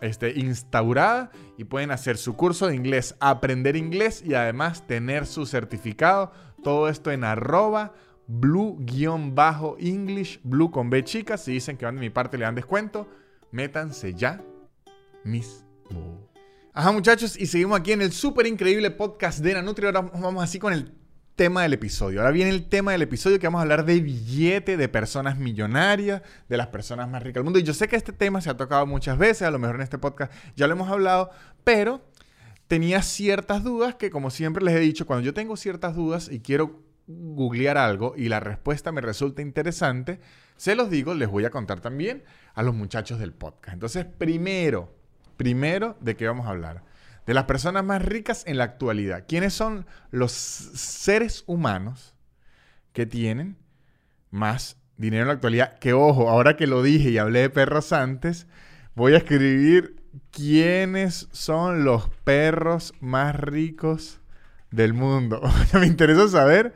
este, instaurada y pueden hacer su curso de inglés, aprender inglés y además tener su certificado. Todo esto en arroba blue-english, blue con B chicas. Si dicen que van de mi parte le dan descuento, métanse ya mismo. Ajá, muchachos, y seguimos aquí en el súper increíble podcast de Nanutri. Ahora vamos así con el tema del episodio. Ahora viene el tema del episodio que vamos a hablar de billete, de personas millonarias, de las personas más ricas del mundo. Y yo sé que este tema se ha tocado muchas veces, a lo mejor en este podcast ya lo hemos hablado, pero tenía ciertas dudas que, como siempre les he dicho, cuando yo tengo ciertas dudas y quiero googlear algo y la respuesta me resulta interesante, se los digo, les voy a contar también a los muchachos del podcast. Entonces, primero, Primero, ¿de qué vamos a hablar? De las personas más ricas en la actualidad. ¿Quiénes son los seres humanos que tienen más dinero en la actualidad? Que ojo, ahora que lo dije y hablé de perros antes, voy a escribir quiénes son los perros más ricos del mundo. Me interesa saber.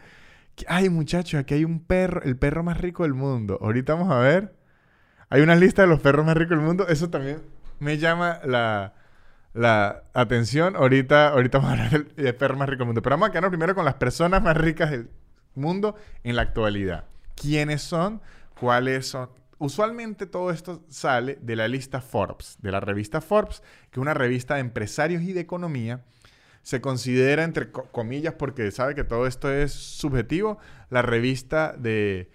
Ay, muchachos, aquí hay un perro, el perro más rico del mundo. Ahorita vamos a ver. Hay una lista de los perros más ricos del mundo. Eso también me llama la, atención. Ahorita, ahorita vamos a hablar del, perro más rico del mundo. Pero vamos a quedarnos primero con las personas más ricas del mundo en la actualidad. ¿Quiénes son? ¿Cuáles son? Usualmente todo esto sale de la lista Forbes, de la revista Forbes, que es una revista de empresarios y de economía. Se considera, entre comillas, porque sabe que todo esto es subjetivo, la revista de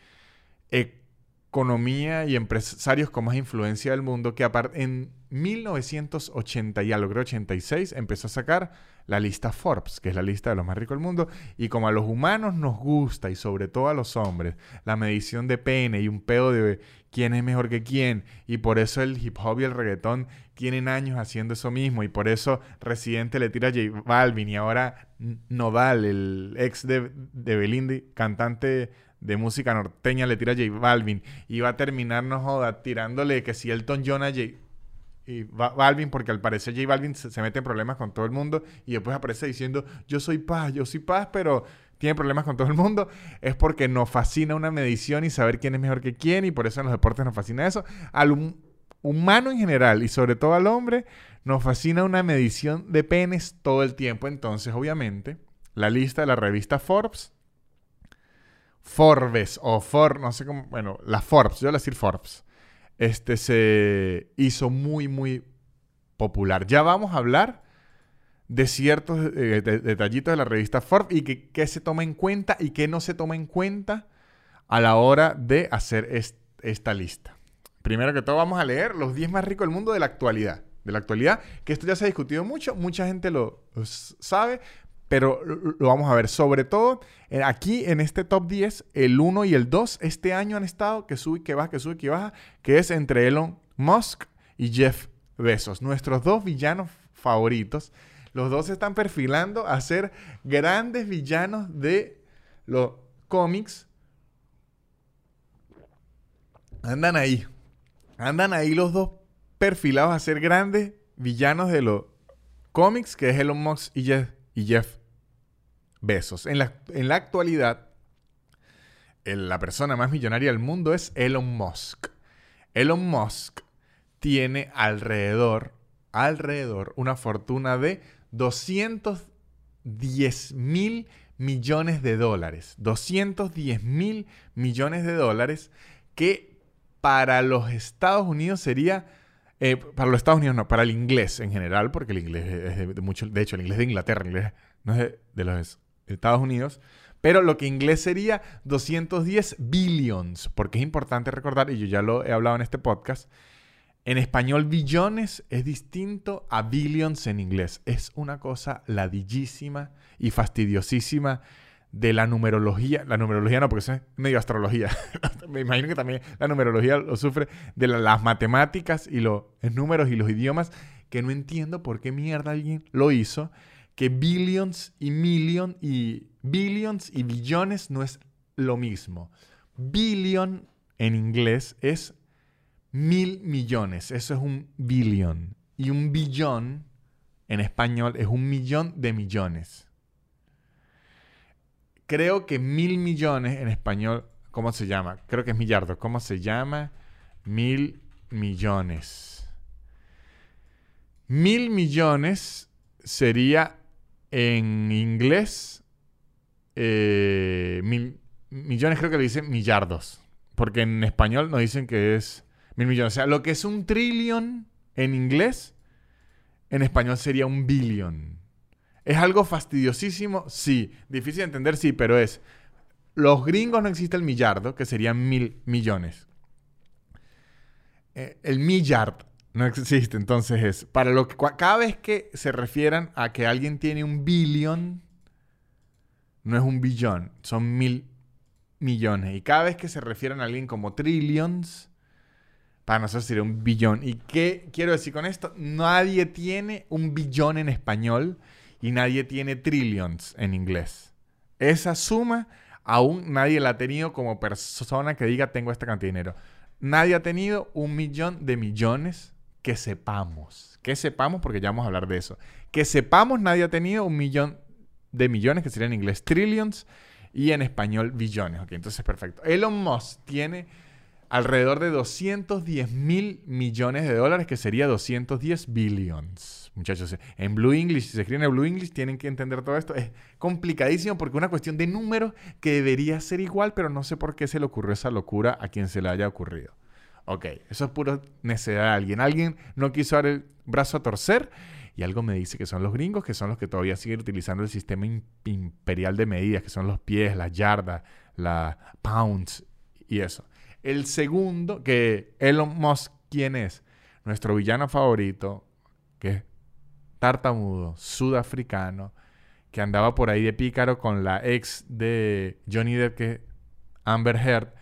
economía y empresarios con más influencia del mundo, que en 1980 y algo, 86, empezó a sacar la lista Forbes, que es la lista de los más ricos del mundo. Y como a los humanos nos gusta, y sobre todo a los hombres, la medición de pene y un pedo de quién es mejor que quién, y por eso el hip hop y el reggaetón tienen años haciendo eso mismo, y por eso Residente le tira a J Balvin, y ahora Nodal, el ex de, de cantante de música norteña le tira a J Balvin y va a terminar, no joda, tirándole que si Elton John a J y Balvin, porque al parecer J Balvin se, mete en problemas con todo el mundo y después aparece diciendo yo soy paz, yo soy paz, pero tiene problemas con todo el mundo, es porque nos fascina una medición y saber quién es mejor que quién y por eso en los deportes nos fascina eso. Al humano en general y sobre todo al hombre nos fascina una medición de penes todo el tiempo. Entonces, obviamente, la lista de la revista Forbes Forbes o For, no sé cómo, bueno, la Forbes, yo voy a decir Forbes, este se hizo muy, muy popular. Ya vamos a hablar de ciertos eh, detallitos de la revista Forbes y qué se toma en cuenta y qué no se toma en cuenta a la hora de hacer esta lista. Primero que todo vamos a leer los 10 más ricos del mundo de la actualidad. De la actualidad, que esto ya se ha discutido mucho, mucha gente lo sabe, pero lo vamos a ver. Sobre todo, eh, aquí en este top 10, el 1 y el 2 este año han estado que sube, que baja, que sube, que baja, que es entre Elon Musk y Jeff Bezos. Nuestros dos villanos favoritos. Los dos se están perfilando a ser grandes villanos de los cómics. Andan ahí. Andan ahí los dos perfilados a ser grandes villanos de los cómics, que es Elon Musk y Jeff, y Jeff besos. En la, en la actualidad, la persona más millonaria del mundo es Elon Musk. Elon Musk tiene alrededor, alrededor, una fortuna de 200 210 mil millones de dólares. 210 mil millones de dólares que para los Estados Unidos sería... eh, para los Estados Unidos no, para el inglés en general, porque el inglés es de, mucho, de hecho el inglés de Inglaterra, inglés no es de los Estados Unidos, pero lo que en inglés sería 210 billions, porque es importante recordar, y yo ya lo he hablado en este podcast, en español billones es distinto a billions en inglés. Es una cosa ladillísima y fastidiosísima de la numerología. La numerología no, porque es medio astrología. Me imagino que también la numerología lo sufre de la- las matemáticas y los números y los idiomas, que no entiendo por qué mierda alguien lo hizo. Que billions y million y billions y billones no es lo mismo. Billion en inglés es mil millones. Eso es un billion. Y un billón en español es un millón de millones. Creo que mil millones en español, ¿cómo se llama? Creo que es millardo. ¿Cómo se llama? Mil millones. Mil millones sería en inglés. eh, mil millones creo que le dicen millardos. Porque en español nos dicen que es mil millones. O sea, lo que es un trillón en inglés, en español sería un billón. ¿Es algo fastidiosísimo? Sí. Difícil de entender, sí, pero es. Los gringos no existe el millardo, que serían mil millones. Eh, el millard no existe, entonces es. Para lo que, cada vez que se refieran a que alguien tiene un billón, no es un billón, son mil millones. Y cada vez que se refieran a alguien como trillions, para nosotros sería un billón. ¿Y qué quiero decir con esto? Nadie tiene un billón en español y nadie tiene trillions en inglés. Esa suma aún nadie la ha tenido como persona que diga tengo esta cantidad de dinero. Nadie ha tenido un millón de millones que sepamos. Que sepamos porque ya vamos a hablar de eso. Que sepamos nadie ha tenido un millón de millones que sería en inglés trillions y en español billones. Ok, entonces perfecto. Elon Musk tiene alrededor de 210 mil millones de dólares, que sería 210 billions. Muchachos, en Blue English, si se escribe en Blue English, tienen que entender todo esto. Es complicadísimo porque es una cuestión de números que debería ser igual, pero no sé por qué se le ocurrió esa locura a quien se le haya ocurrido. Ok, eso es puro necedad de alguien. Alguien no quiso dar el brazo a torcer y algo me dice que son los gringos, que son los que todavía siguen utilizando el sistema im- imperial de medidas, que son los pies, las yardas, las pounds y eso. El segundo, que Elon Musk, ¿quién es? Nuestro villano favorito, que es tartamudo, sudafricano, que andaba por ahí de pícaro con la ex de Johnny Depp, que es Amber Heard,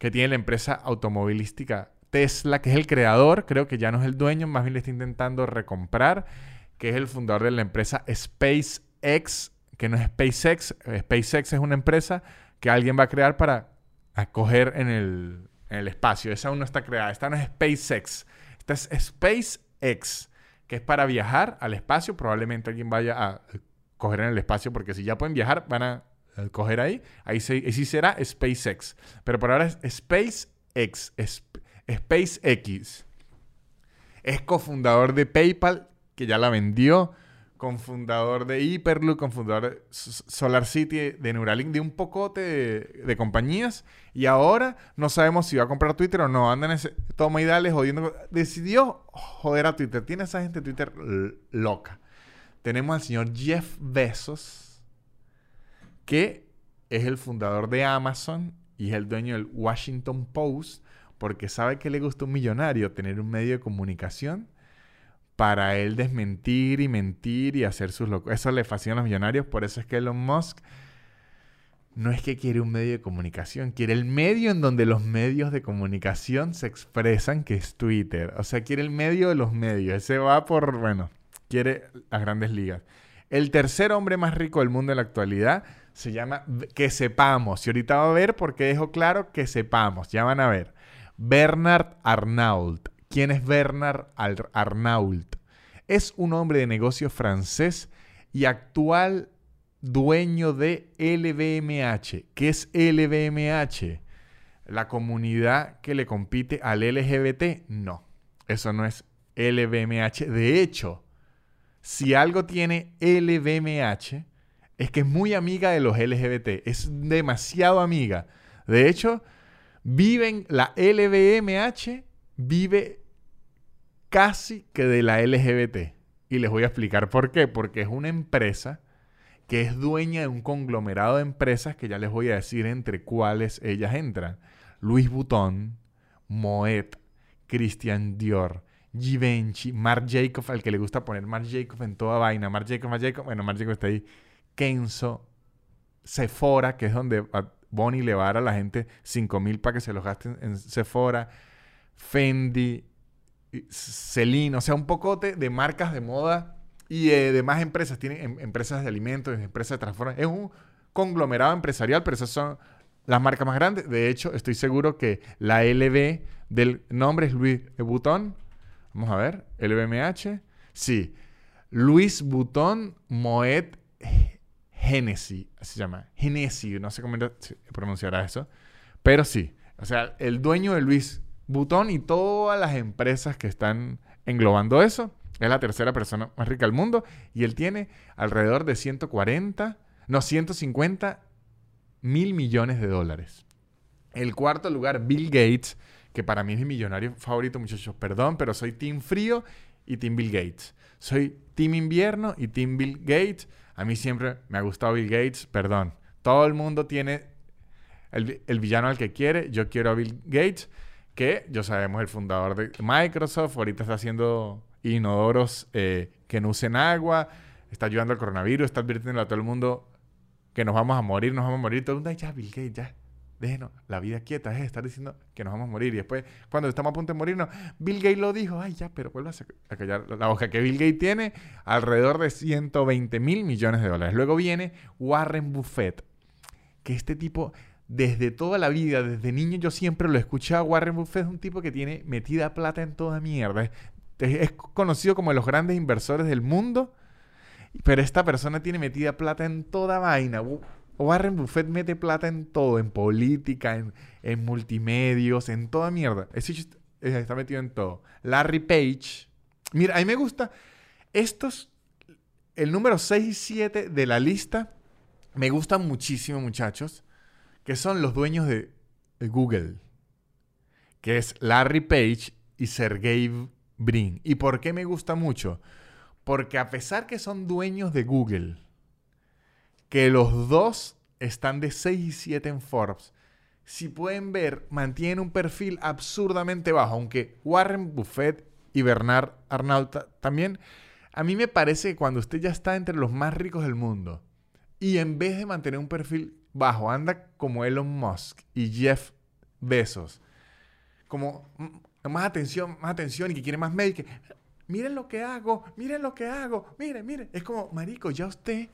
que tiene la empresa automovilística Tesla, que es el creador, creo que ya no es el dueño, más bien le está intentando recomprar, que es el fundador de la empresa SpaceX, que no es SpaceX, eh, SpaceX es una empresa que alguien va a crear para acoger en el, en el espacio. Esa aún no está creada, esta no es SpaceX, esta es SpaceX, que es para viajar al espacio, probablemente alguien vaya a coger en el espacio, porque si ya pueden viajar, van a coger ahí, ahí, sí será SpaceX, pero por ahora es SpaceX, es- SpaceX. Es cofundador de PayPal, que ya la vendió, cofundador de Hyperloop, cofundador de S- SolarCity, de Neuralink, de un pocote de, de compañías. Y ahora no sabemos si va a comprar Twitter o no. Anda en ese toma y dale jodiendo. Decidió joder a Twitter. Tiene esa gente Twitter loca. Tenemos al señor Jeff Bezos, que es el fundador de Amazon y es el dueño del Washington Post, porque sabe que le gusta un millonario tener un medio de comunicación para él desmentir y mentir y hacer sus locuras. Eso le fascina a los millonarios, por eso es que Elon Musk no es que quiere un medio de comunicación, quiere el medio en donde los medios de comunicación se expresan, que es Twitter. O sea, quiere el medio de los medios. Ese va por, bueno, quiere las grandes ligas. El tercer hombre más rico del mundo en la actualidad se llama Que Sepamos. Y ahorita va a ver porque dejo claro que sepamos. Ya van a ver. Bernard Arnault. ¿Quién es Bernard Ar- Arnault? Es un hombre de negocio francés y actual dueño de LVMH. ¿Qué es LVMH? ¿La comunidad que le compite al LGBT? No, eso no es LVMH. De hecho, si algo tiene LVMH, es que es muy amiga de los LGBT. Es demasiado amiga. De hecho, viven la LVMH, vive casi que de la LGBT. Y les voy a explicar por qué. Porque es una empresa que es dueña de un conglomerado de empresas que ya les voy a decir entre cuáles ellas entran. Louis Vuitton, Moet, Christian Dior, Givenchy, Marc Jacob, al que le gusta poner Marc Jacob en toda vaina. Marc Jacob, Marc Jacob, bueno, Marc Jacob está ahí. Kenzo, Sephora, que es donde Bonnie le va a dar a la gente 5 mil para que se los gasten en Sephora. Fendi, Celine, o sea, un pocote de marcas de moda y eh, de más empresas. Tienen em, empresas de alimentos, empresas de transformación. Es un conglomerado empresarial, pero esas son las marcas más grandes. De hecho, estoy seguro que la LV del nombre es Louis Vuitton. Vamos a ver, LVMH. Sí, Louis Vuitton Moet Hennessy, se llama. Hennessy, no sé cómo pronunciará eso. Pero sí, o sea, el dueño de Louis Vuitton y todas las empresas que están englobando eso. Es la tercera persona más rica del mundo y él tiene alrededor de 140, no, 150 mil millones de dólares. El cuarto lugar, Bill Gates, que para mí es mi millonario favorito, muchachos. Perdón, pero soy Team Frío y Team Bill Gates. Soy Team Invierno y Team Bill Gates. A mí siempre me ha gustado Bill Gates, perdón. Todo el mundo tiene el, villano al que quiere. Yo quiero a Bill Gates que yo sabemos el fundador de Microsoft, ahorita está haciendo inodoros eh, que no usen agua, está ayudando al coronavirus, está advirtiendo a todo el mundo que nos vamos a morir, nos vamos a morir. Todo el mundo, ya, Bill Gates, ya, déjenos la vida quieta, es estar diciendo que nos vamos a morir. Y después, cuando estamos a punto de morirnos, Bill Gates lo dijo, ay, ya, pero vuelva a callar la hoja que Bill Gates tiene alrededor de 120 mil millones de dólares. Luego viene Warren Buffett, que este tipo desde toda la vida, desde niño yo siempre lo he escuchado. Warren Buffett es un tipo que tiene metida plata en toda mierda. Es, conocido como de los grandes inversores del mundo, pero esta persona tiene metida plata en toda vaina. Warren Buffett mete plata en todo, en política, en, en multimedios, en toda mierda. Ese está metido en todo. Larry Page. Mira, a mí me gusta estos, el número 6 y 7 de la lista, me gustan muchísimo, muchachos que son los dueños de, Google, que es Larry Page y Sergey Brin. ¿Y por qué me gusta mucho? Porque a pesar que son dueños de Google, que los dos están de 6 y 7 en Forbes, si pueden ver, mantienen un perfil absurdamente bajo, aunque Warren Buffett y Bernard Arnault también, a mí me parece que cuando usted ya está entre los más ricos del mundo y en vez de mantener un perfil bajo, anda como Elon Musk y Jeff Bezos. Como más atención, más atención y que quiere más medios. Miren lo que hago, miren lo que hago, miren, miren. Es como, marico, ya usted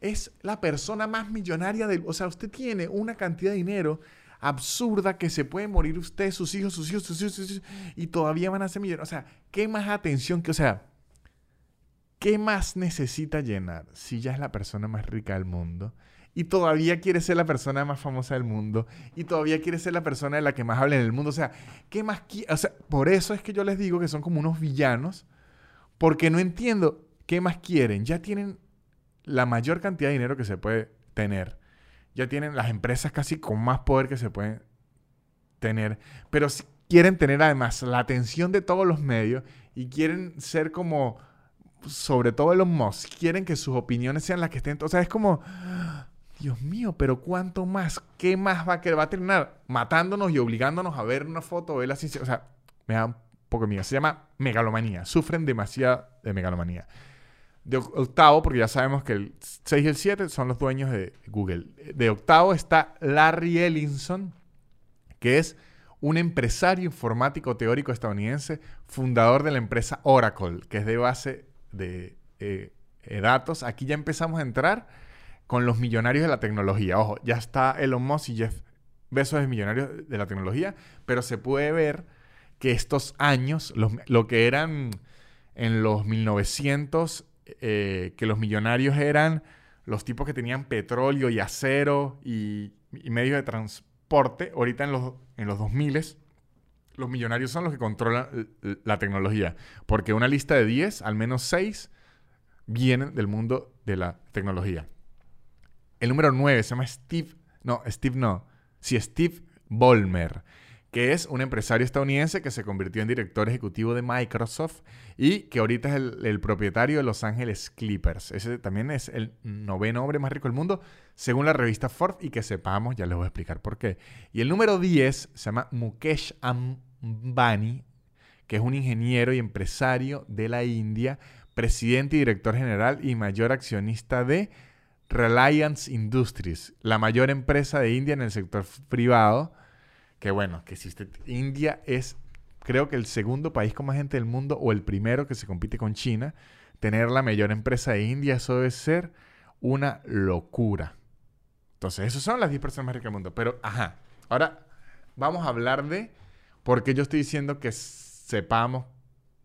es la persona más millonaria del... O sea, usted tiene una cantidad de dinero absurda que se puede morir usted, sus hijos, sus hijos, sus hijos, sus hijos, y todavía van a ser millonarios. O sea, ¿qué más atención que, o sea, qué más necesita llenar si ya es la persona más rica del mundo? y todavía quiere ser la persona más famosa del mundo y todavía quiere ser la persona de la que más habla en el mundo. O sea, ¿qué más O sea, por eso es que yo les digo que son como unos villanos, porque no entiendo qué más quieren. Ya tienen la mayor cantidad de dinero que se puede tener. Ya tienen las empresas casi con más poder que se pueden tener. Pero quieren tener además la atención de todos los medios y quieren ser como, sobre todo los Musk, quieren que sus opiniones sean las que estén. O sea, es como Dios mío, pero ¿cuánto más? ¿Qué más va a querer? Va a terminar matándonos y obligándonos a ver una foto, ver la ciencia. O sea, me da un poco miedo. Se llama megalomanía. Sufren demasiado de megalomanía. De octavo, porque ya sabemos que el 6 y el 7 son los dueños de Google. De octavo está Larry Ellison, que es un empresario informático teórico estadounidense, fundador de la empresa Oracle, que es de base de eh, eh, datos. Aquí ya empezamos a entrar con los millonarios de la tecnología. Ojo, ya está Elon Musk y Jeff Bezos es millonario de la tecnología, pero se puede ver que estos años, lo que eran en los 1900, eh, que los millonarios eran los tipos que tenían petróleo y acero y, medios de transporte, ahorita en los, en los 2000 los millonarios son los que controlan la tecnología, porque una lista de 10, al menos 6 vienen del mundo de la tecnología. El número 9 se llama Steve, no, Steve no, sí, Steve Ballmer, que es un empresario estadounidense que se convirtió en director ejecutivo de Microsoft y que ahorita es el, propietario de Los Ángeles Clippers. Ese también es el noveno hombre más rico del mundo, según la revista Forbes, y que sepamos, ya les voy a explicar por qué. Y el número 10 se llama Mukesh Ambani, que es un ingeniero y empresario de la India, presidente y director general y mayor accionista de Reliance Industries, la mayor empresa de India en el sector privado. Que bueno, que existe. India es, creo que el segundo país con más gente del mundo o el primero que se compite con China. Tener la mayor empresa de India, eso debe ser una locura. Entonces, esas son las 10 personas más ricas del mundo. Pero, ajá, ahora vamos a hablar de por qué yo estoy diciendo que sepamos,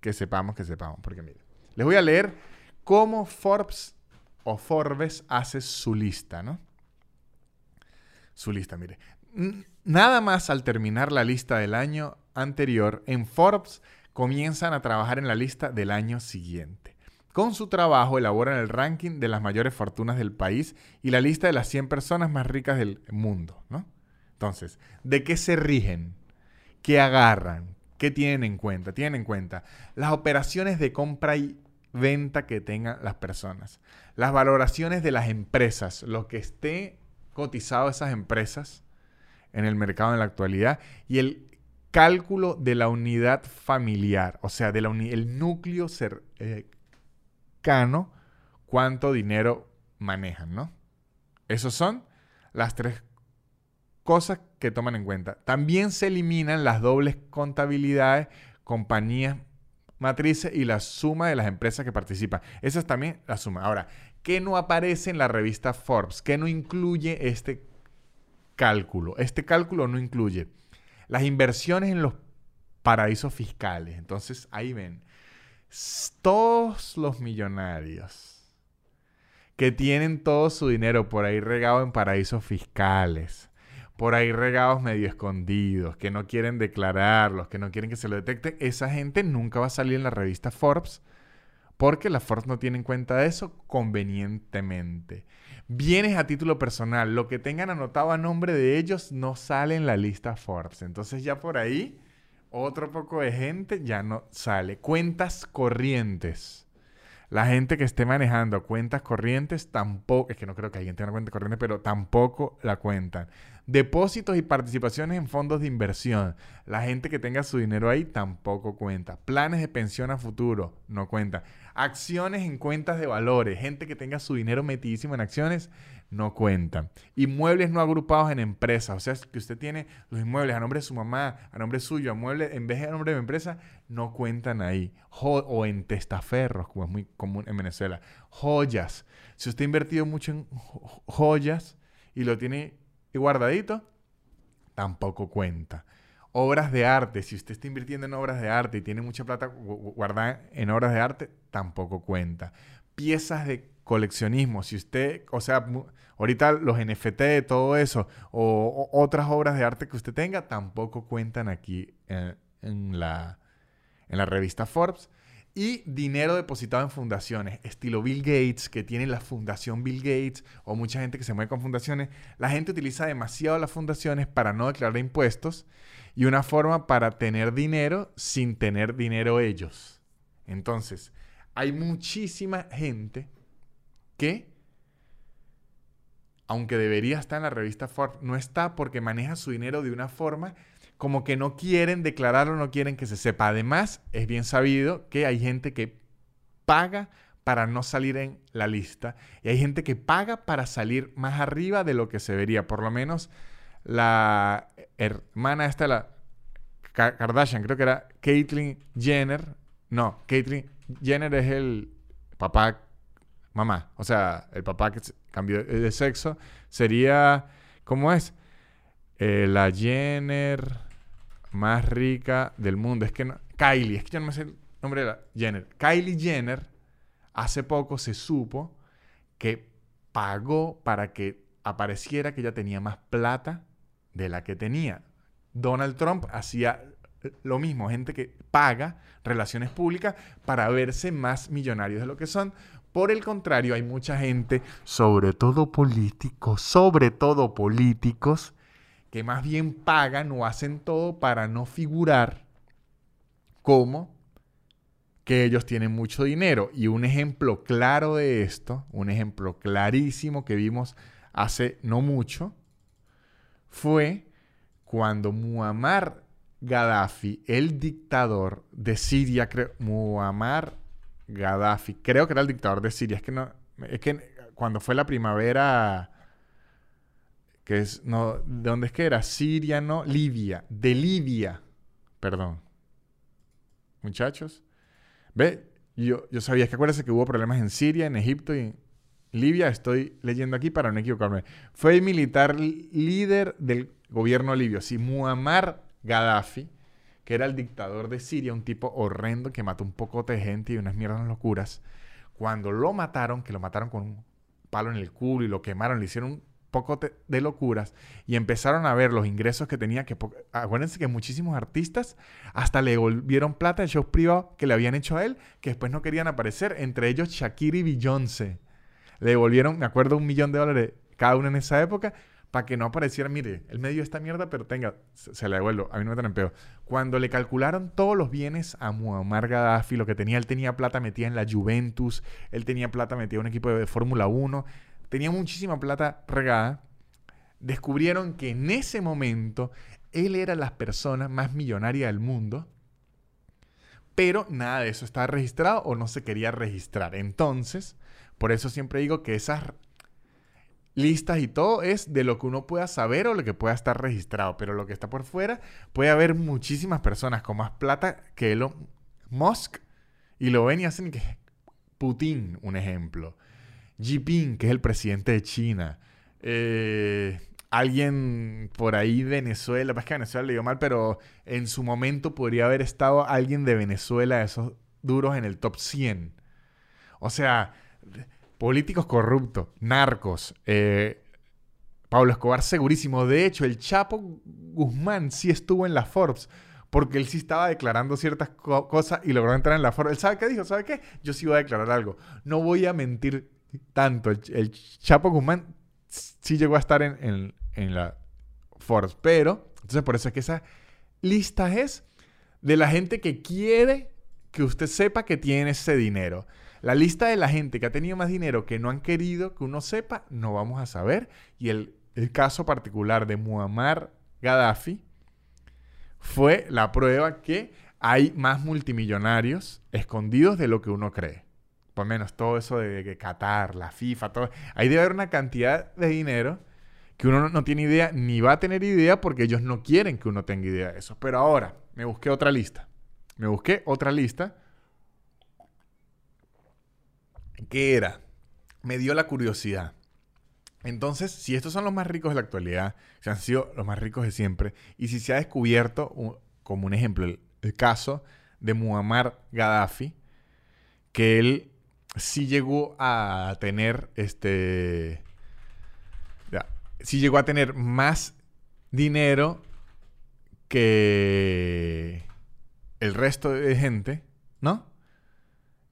que sepamos, que sepamos. Porque mire, les voy a leer cómo Forbes o Forbes hace su lista, ¿no? Su lista, mire. Nada más al terminar la lista del año anterior, en Forbes comienzan a trabajar en la lista del año siguiente. Con su trabajo elaboran el ranking de las mayores fortunas del país y la lista de las 100 personas más ricas del mundo, ¿no? Entonces, ¿de qué se rigen? ¿Qué agarran? ¿Qué tienen en cuenta? Tienen en cuenta las operaciones de compra y venta que tengan las personas, las valoraciones de las empresas, lo que esté cotizado esas empresas en el mercado en la actualidad y el cálculo de la unidad familiar, o sea, del el núcleo cercano, cuánto dinero manejan, ¿no? Esas son las tres cosas que toman en cuenta. También se eliminan las dobles contabilidades, compañías matrices y la suma de las empresas que participan. Esa es también la suma. Ahora, ¿qué no aparece en la revista Forbes? ¿Qué no incluye este cálculo? Este cálculo no incluye las inversiones en los paraísos fiscales. Entonces, ahí ven, todos los millonarios que tienen todo su dinero por ahí regado en paraísos fiscales, por ahí regados medio escondidos, que no quieren declararlos, que no quieren que se lo detecte, esa gente nunca va a salir en la revista Forbes porque la Forbes no tiene en cuenta eso convenientemente. Bienes a título personal, lo que tengan anotado a nombre de ellos no sale en la lista Forbes. Entonces ya por ahí, otro poco de gente ya no sale. Cuentas corrientes. La gente que esté manejando cuentas corrientes tampoco, es que no creo que alguien tenga una cuenta corriente, pero tampoco la cuentan. Depósitos y participaciones en fondos de inversión. La gente que tenga su dinero ahí tampoco cuenta. Planes de pensión a futuro no cuenta. Acciones en cuentas de valores. Gente que tenga su dinero metidísimo en acciones no cuenta. Inmuebles no agrupados en empresas. O sea, que usted tiene los inmuebles a nombre de su mamá, a nombre suyo, a muebles en vez de a nombre de empresa, no cuentan ahí. o en testaferros, como es muy común en Venezuela. Joyas. Si usted ha invertido mucho en joyas y lo tiene guardadito, tampoco cuenta. Obras de arte, si usted está invirtiendo en obras de arte y tiene mucha plata guardada en obras de arte, tampoco cuenta. Piezas de coleccionismo, si usted, o sea, ahorita los NFT, todo eso, o, otras obras de arte que usted tenga, tampoco cuentan aquí eh, en, la, en la revista Forbes. Y dinero depositado en fundaciones, estilo Bill Gates, que tiene la fundación Bill Gates, o mucha gente que se mueve con fundaciones. La gente utiliza demasiado las fundaciones para no declarar impuestos y una forma para tener dinero sin tener dinero ellos. Entonces, hay muchísima gente que, aunque debería estar en la revista Forbes, no está porque maneja su dinero de una forma como que no quieren declararlo, no quieren que se sepa. Además, es bien sabido que hay gente que paga para no salir en la lista y hay gente que paga para salir más arriba de lo que se vería. Por lo menos la hermana esta, la Kardashian, creo que era Caitlyn Jenner. No, Caitlyn Jenner es el papá, mamá. O sea, el papá que cambió de sexo. Sería, ¿cómo es? Eh, la Jenner más rica del mundo. Es que Kylie, es que yo no me sé el nombre de la Jenner. Kylie Jenner hace poco se supo que pagó para que apareciera que ella tenía más plata de la que tenía. Donald Trump hacía lo mismo, gente que paga relaciones públicas para verse más millonarios de lo que son, Por el contrario, hay mucha gente, sobre todo políticos, sobre todo políticos, que más bien pagan o hacen todo para no figurar como que ellos tienen mucho dinero. Y un ejemplo claro de esto, un ejemplo clarísimo que vimos hace no mucho, fue cuando Muammar Gaddafi, el dictador de Siria, creo, Muammar Gaddafi, creo que era el dictador de Siria, es que no, es que cuando fue la primavera, que es, no, ¿de dónde es que era? Siria, no, Libia, de Libia, perdón. Muchachos, ve, yo, yo sabía que acuérdense que hubo problemas en Siria, en Egipto y Libia, estoy leyendo aquí para no equivocarme. Fue el militar líder del gobierno libio, sí, Muammar Gaddafi, que era el dictador de Siria, un tipo horrendo que mató un poco de gente y unas mierdas locuras. Cuando lo mataron, que lo mataron con un palo en el culo y lo quemaron, le hicieron un poco de locuras y empezaron a ver los ingresos que tenía, que acuérdense que muchísimos artistas hasta le volvieron plata de shows privados que le habían hecho a él, que después no querían aparecer, entre ellos Shakira y Beyoncé. Le devolvieron, me acuerdo, un millón de dólares cada uno en esa época para que no apareciera, mire, el medio esta mierda, pero tenga, se, le devuelvo, a mí no me tan peor. Cuando le calcularon todos los bienes a Muammar Gaddafi, lo que tenía, él tenía plata metida en la Juventus, él tenía plata metida en un equipo de Fórmula 1, tenía muchísima plata regada, descubrieron que en ese momento él era la persona más millonaria del mundo, pero nada de eso estaba registrado o no se quería registrar. Entonces, por eso siempre digo que esas listas y todo es de lo que uno pueda saber o lo que pueda estar registrado. Pero lo que está por fuera, puede haber muchísimas personas con más plata que Elon Musk y lo ven y hacen que Putin, un ejemplo. Jinping, que es el presidente de China. Eh, alguien por ahí Venezuela, es que Venezuela le dio mal, pero en su momento podría haber estado alguien de Venezuela, esos duros en el top 100. O sea, políticos corruptos, narcos, eh, Pablo Escobar segurísimo. De hecho, el Chapo Guzmán sí estuvo en la Forbes porque él sí estaba declarando ciertas cosas y logró entrar en la Forbes. ¿Él sabe qué dijo? ¿Sabe qué? Yo sí voy a declarar algo. No voy a mentir tanto. El, Chapo Guzmán sí llegó a estar en, en la Forbes, pero, entonces por eso es que esa lista es de la gente que quiere que usted sepa que tiene ese dinero. La lista de la gente que ha tenido más dinero que no han querido que uno sepa, no vamos a saber. Y el, caso particular de Muammar Gaddafi fue la prueba que hay más multimillonarios escondidos de lo que uno cree. Por menos todo eso de, Qatar, la FIFA, todo. Ahí debe haber una cantidad de dinero que uno no, tiene idea, ni va a tener idea porque ellos no quieren que uno tenga idea de eso. Pero ahora, me busqué otra lista. Me busqué otra lista ¿Qué era? Me dio la curiosidad. Entonces, si estos son los más ricos de la actualidad, si han sido los más ricos de siempre, y si se ha descubierto, como un ejemplo, el, caso de Muammar Gaddafi, que él sí llegó a tener este. Sí llegó a tener más dinero que el resto de gente, ¿no?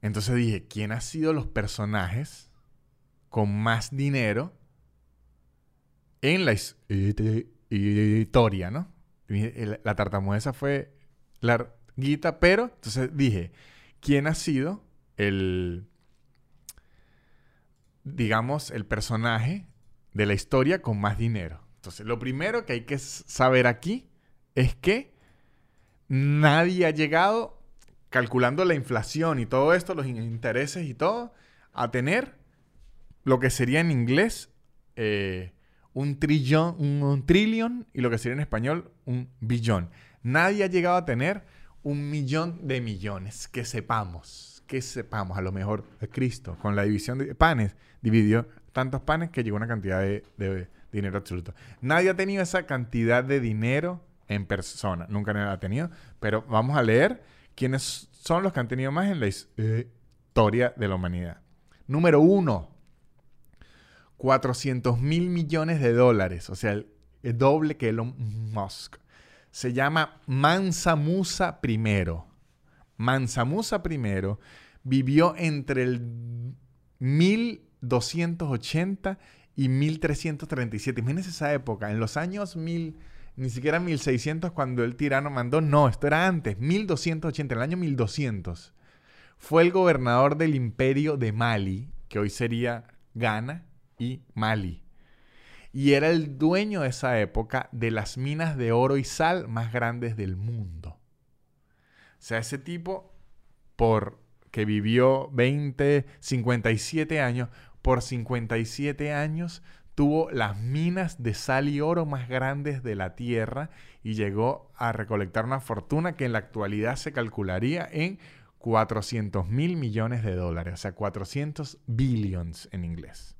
Entonces dije, ¿quién ha sido los personajes con más dinero en la historia, no? La tartamueza fue larguita, pero entonces dije, ¿quién ha sido el, digamos, el personaje de la historia con más dinero? Entonces, lo primero que hay que saber aquí es que nadie ha llegado calculando la inflación y todo esto, los intereses y todo, a tener lo que sería en inglés eh, un trillón, un, trillón y lo que sería en español un billón. Nadie ha llegado a tener un millón de millones, que sepamos, que sepamos, a lo mejor Cristo, con la división de panes, dividió tantos panes que llegó una cantidad de, de dinero absoluto. Nadie ha tenido esa cantidad de dinero en persona, nunca nadie ha tenido, pero vamos a leer ¿Quiénes son los que han tenido más en la historia de la humanidad? Número uno, 400 mil millones de dólares, o sea, el, doble que Elon Musk. Se llama Mansa Musa I. Mansa Musa I vivió entre el 1280 y 1337. Imagínense esa época, en los años 1000, ni siquiera 1600 cuando el tirano mandó, no, esto era antes, 1280, en el año 1200. Fue el gobernador del imperio de Mali, que hoy sería Ghana y Mali. Y era el dueño de esa época de las minas de oro y sal más grandes del mundo. O sea, ese tipo, por que vivió 20, 57 años, por 57 años tuvo las minas de sal y oro más grandes de la Tierra y llegó a recolectar una fortuna que en la actualidad se calcularía en 400 mil millones de dólares, o sea, 400 billions en inglés.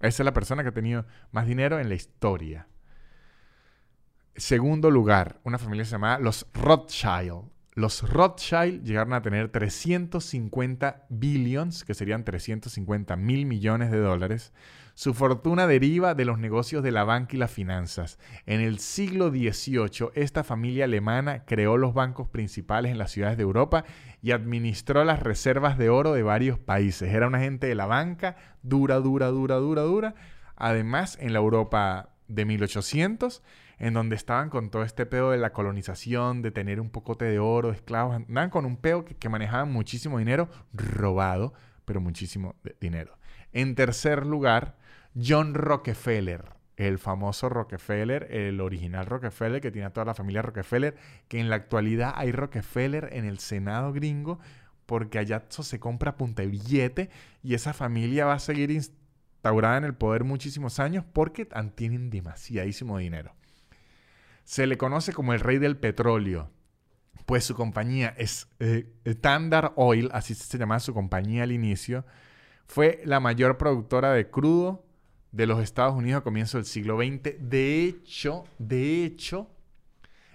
Esa es la persona que ha tenido más dinero en la historia. Segundo lugar, una familia se los Rothschild. Los Rothschild llegaron a tener 350 billions, que serían 350 mil millones de dólares. Su fortuna deriva de los negocios de la banca y las finanzas. En el siglo XVIII, esta familia alemana creó los bancos principales en las ciudades de Europa y administró las reservas de oro de varios países. Era una gente de la banca, dura, dura, dura, dura, dura. Además, en la Europa de 1800 en donde estaban con todo este pedo de la colonización, de tener un pocote de oro, esclavos, andaban con un pedo que, manejaban muchísimo dinero robado, pero muchísimo dinero. En tercer lugar, John Rockefeller, el famoso Rockefeller, el original Rockefeller que tiene a toda la familia Rockefeller, que en la actualidad hay Rockefeller en el Senado gringo porque allá se compra punta de billete y esa familia va a seguir instaurada en el poder muchísimos años porque tienen demasiadísimo dinero. Se le conoce como el rey del petróleo, pues su compañía es eh, Standard Oil, así se llamaba su compañía al inicio, fue la mayor productora de crudo de los Estados Unidos a comienzo del siglo XX. De hecho, de hecho,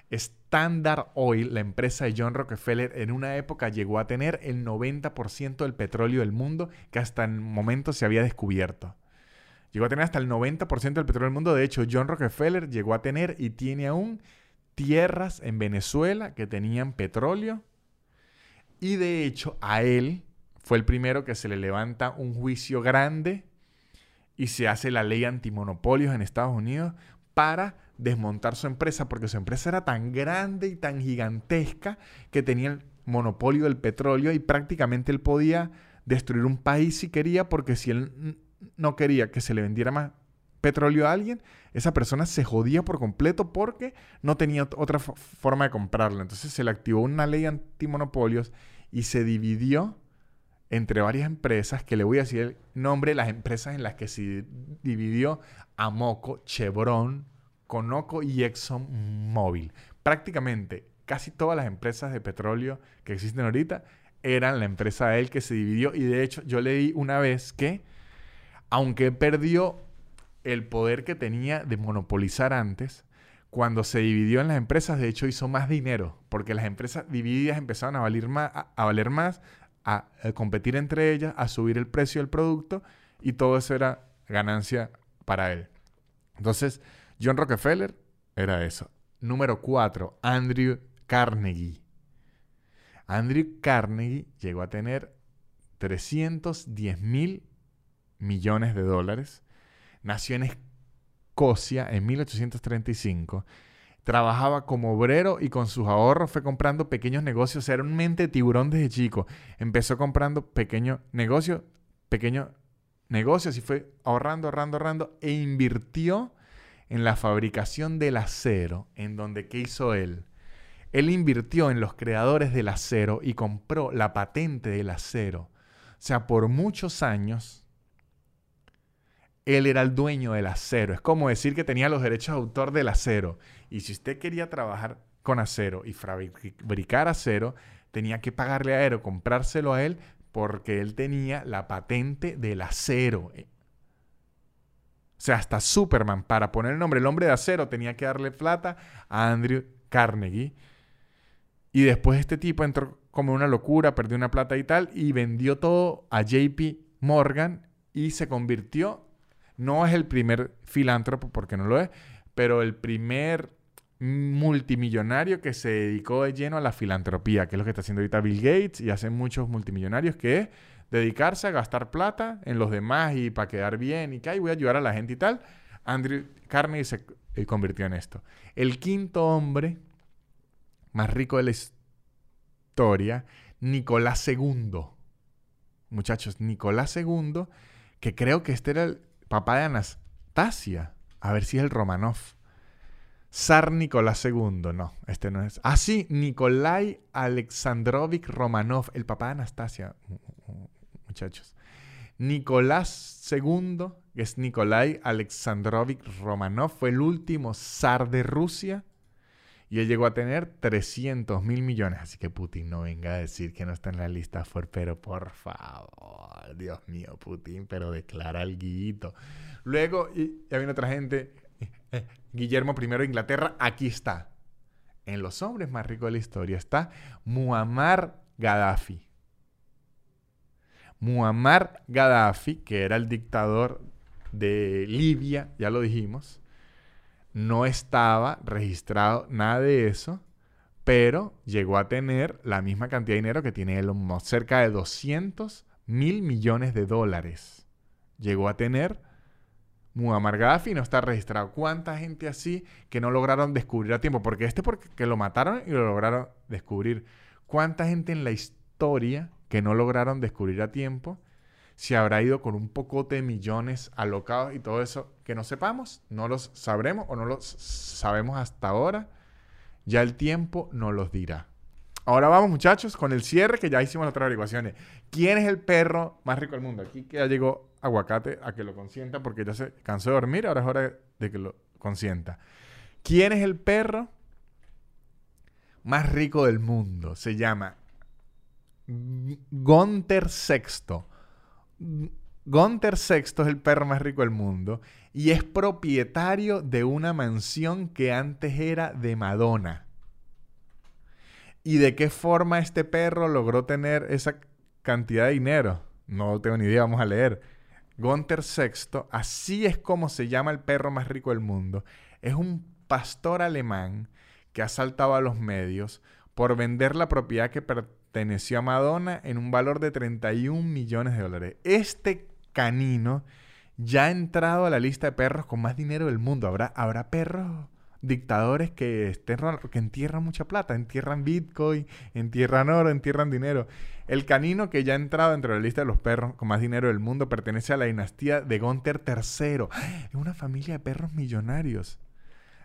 Standard Oil, la empresa de John Rockefeller, en una época llegó a tener el 90% del petróleo del mundo que hasta el momento se había descubierto. Llegó a tener hasta el 90% del petróleo del mundo. De hecho, John Rockefeller llegó a tener y tiene aún tierras en Venezuela que tenían petróleo. Y de hecho, a él fue el primero que se le levanta un juicio grande y se hace la ley antimonopolios en Estados Unidos para desmontar su empresa, porque su empresa era tan grande y tan gigantesca que tenía el monopolio del petróleo y prácticamente él podía destruir un país si quería, porque si él no quería que se le vendiera más petróleo a alguien, esa persona se jodía por completo porque no tenía otra forma de comprarlo. Entonces se le activó una ley antimonopolios y se dividió entre varias empresas, que le voy a decir el nombre de las empresas en las que se dividió Amoco, Chevron, Conoco y ExxonMobil. Prácticamente casi todas las empresas de petróleo que existen ahorita eran la empresa de él que se dividió y de hecho yo leí una vez que aunque perdió el poder que tenía de monopolizar antes, cuando se dividió en las empresas, de hecho hizo más dinero, porque las empresas divididas empezaron a valer más, a, valer más, a, competir entre ellas, a subir el precio del producto, y todo eso era ganancia para él. Entonces, John Rockefeller era eso. Número cuatro, Andrew Carnegie. Andrew Carnegie llegó a tener 310 mil millones de dólares. Nació en Escocia en 1835. Trabajaba como obrero y con sus ahorros fue comprando pequeños negocios. Era un mente tiburón desde chico. Empezó comprando pequeños negocios, pequeños negocios y fue ahorrando, ahorrando, ahorrando e invirtió en la fabricación del acero, en donde ¿qué hizo él? Él invirtió en los creadores del acero y compró la patente del acero. O sea, por muchos años él era el dueño del acero. Es como decir que tenía los derechos de autor del acero. Y si usted quería trabajar con acero y fabricar acero, tenía que pagarle a él comprárselo a él porque él tenía la patente del acero. O sea, hasta Superman, para poner el nombre, el hombre de acero, tenía que darle plata a Andrew Carnegie. Y después este tipo entró como una locura, perdió una plata y tal, y vendió todo a JP Morgan y se convirtió no es el primer filántropo, porque no lo es, pero el primer multimillonario que se dedicó de lleno a la filantropía, que es lo que está haciendo ahorita Bill Gates y hacen muchos multimillonarios, que es dedicarse a gastar plata en los demás y para quedar bien y que ay, voy a ayudar a la gente y tal, Andrew Carnegie se eh, convirtió en esto. El quinto hombre más rico de la historia, Nicolás II. Muchachos, Nicolás II, que creo que este era el papá de Anastasia. A ver si es el Romanov. Zar Nicolás II, no, este no es. Ah, sí, Nikolai Alexandrovich Romanov, el papá de Anastasia, muchachos. Nicolás II, que es Nikolai Alexandrovich Romanov, fue el último zar de Rusia y él llegó a tener 300 mil millones. Así que Putin no venga a decir que no está en la lista pero por favor, Dios mío, Putin, pero declara el guito. Luego, y ya viene otra gente, Guillermo I de Inglaterra, aquí está. En los hombres más ricos de la historia está Muammar Gaddafi. Muammar Gaddafi, que era el dictador de Libia, ya lo dijimos, no estaba registrado nada de eso, pero llegó a tener la misma cantidad de dinero que tiene Elon cerca de 200 mil millones de dólares. Llegó a tener Muammar Gaddafi no está registrado. ¿Cuánta gente así que no lograron descubrir a tiempo? Porque este porque lo mataron y lo lograron descubrir. ¿Cuánta gente en la historia que no lograron descubrir a tiempo se habrá ido con un pocote de millones alocados y todo eso que no sepamos, no los sabremos o no los sabemos hasta ahora. Ya el tiempo nos los dirá. Ahora vamos, muchachos, con el cierre que ya hicimos las otras averiguaciones. ¿Quién es el perro más rico del mundo? Aquí que ya llegó Aguacate a que lo consienta porque ya se cansó de dormir, ahora es hora de que lo consienta. ¿Quién es el perro más rico del mundo? Se llama Gonter Sexto. Gunther VI es el perro más rico del mundo y es propietario de una mansión que antes era de Madonna. ¿Y de qué forma este perro logró tener esa cantidad de dinero? No tengo ni idea, vamos a leer. Gunther VI, así es como se llama el perro más rico del mundo. Es un pastor alemán que ha saltado a los medios por vender la propiedad que perteneció a Madonna en un valor de 31 millones de dólares. Este canino ya ha entrado a la lista de perros con más dinero del mundo. Habrá, habrá perros dictadores que, entierran mucha plata, entierran Bitcoin, entierran oro, entierran dinero. El canino que ya ha entrado dentro de la lista de los perros con más dinero del mundo pertenece a la dinastía de Gunther III. Es una familia de perros millonarios.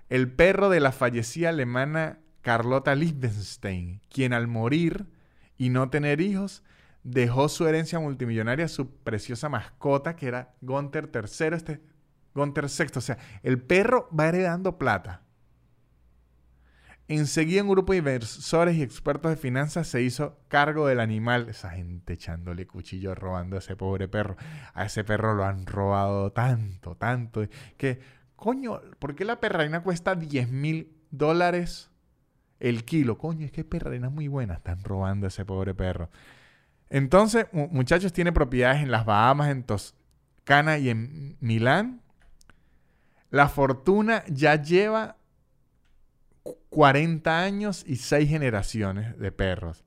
El perro de la fallecida alemana Carlota Liechtenstein, quien al morir y no tener hijos, dejó su herencia multimillonaria a su preciosa mascota, que era Gunther III, este Gunther VI. O sea, el perro va heredando plata. Enseguida un grupo de inversores y expertos de finanzas se hizo cargo del animal. Esa gente echándole cuchillo robando a ese pobre perro. A ese perro lo han robado tanto, tanto. Que, coño, ¿por qué la perrarina cuesta 10 mil dólares el kilo? Coño, es que perrarina muy buena. Están robando a ese pobre perro. Entonces, muchachos, tiene propiedades en las Bahamas, en Toscana y en Milán. La fortuna ya lleva 40 años y 6 generaciones de perros.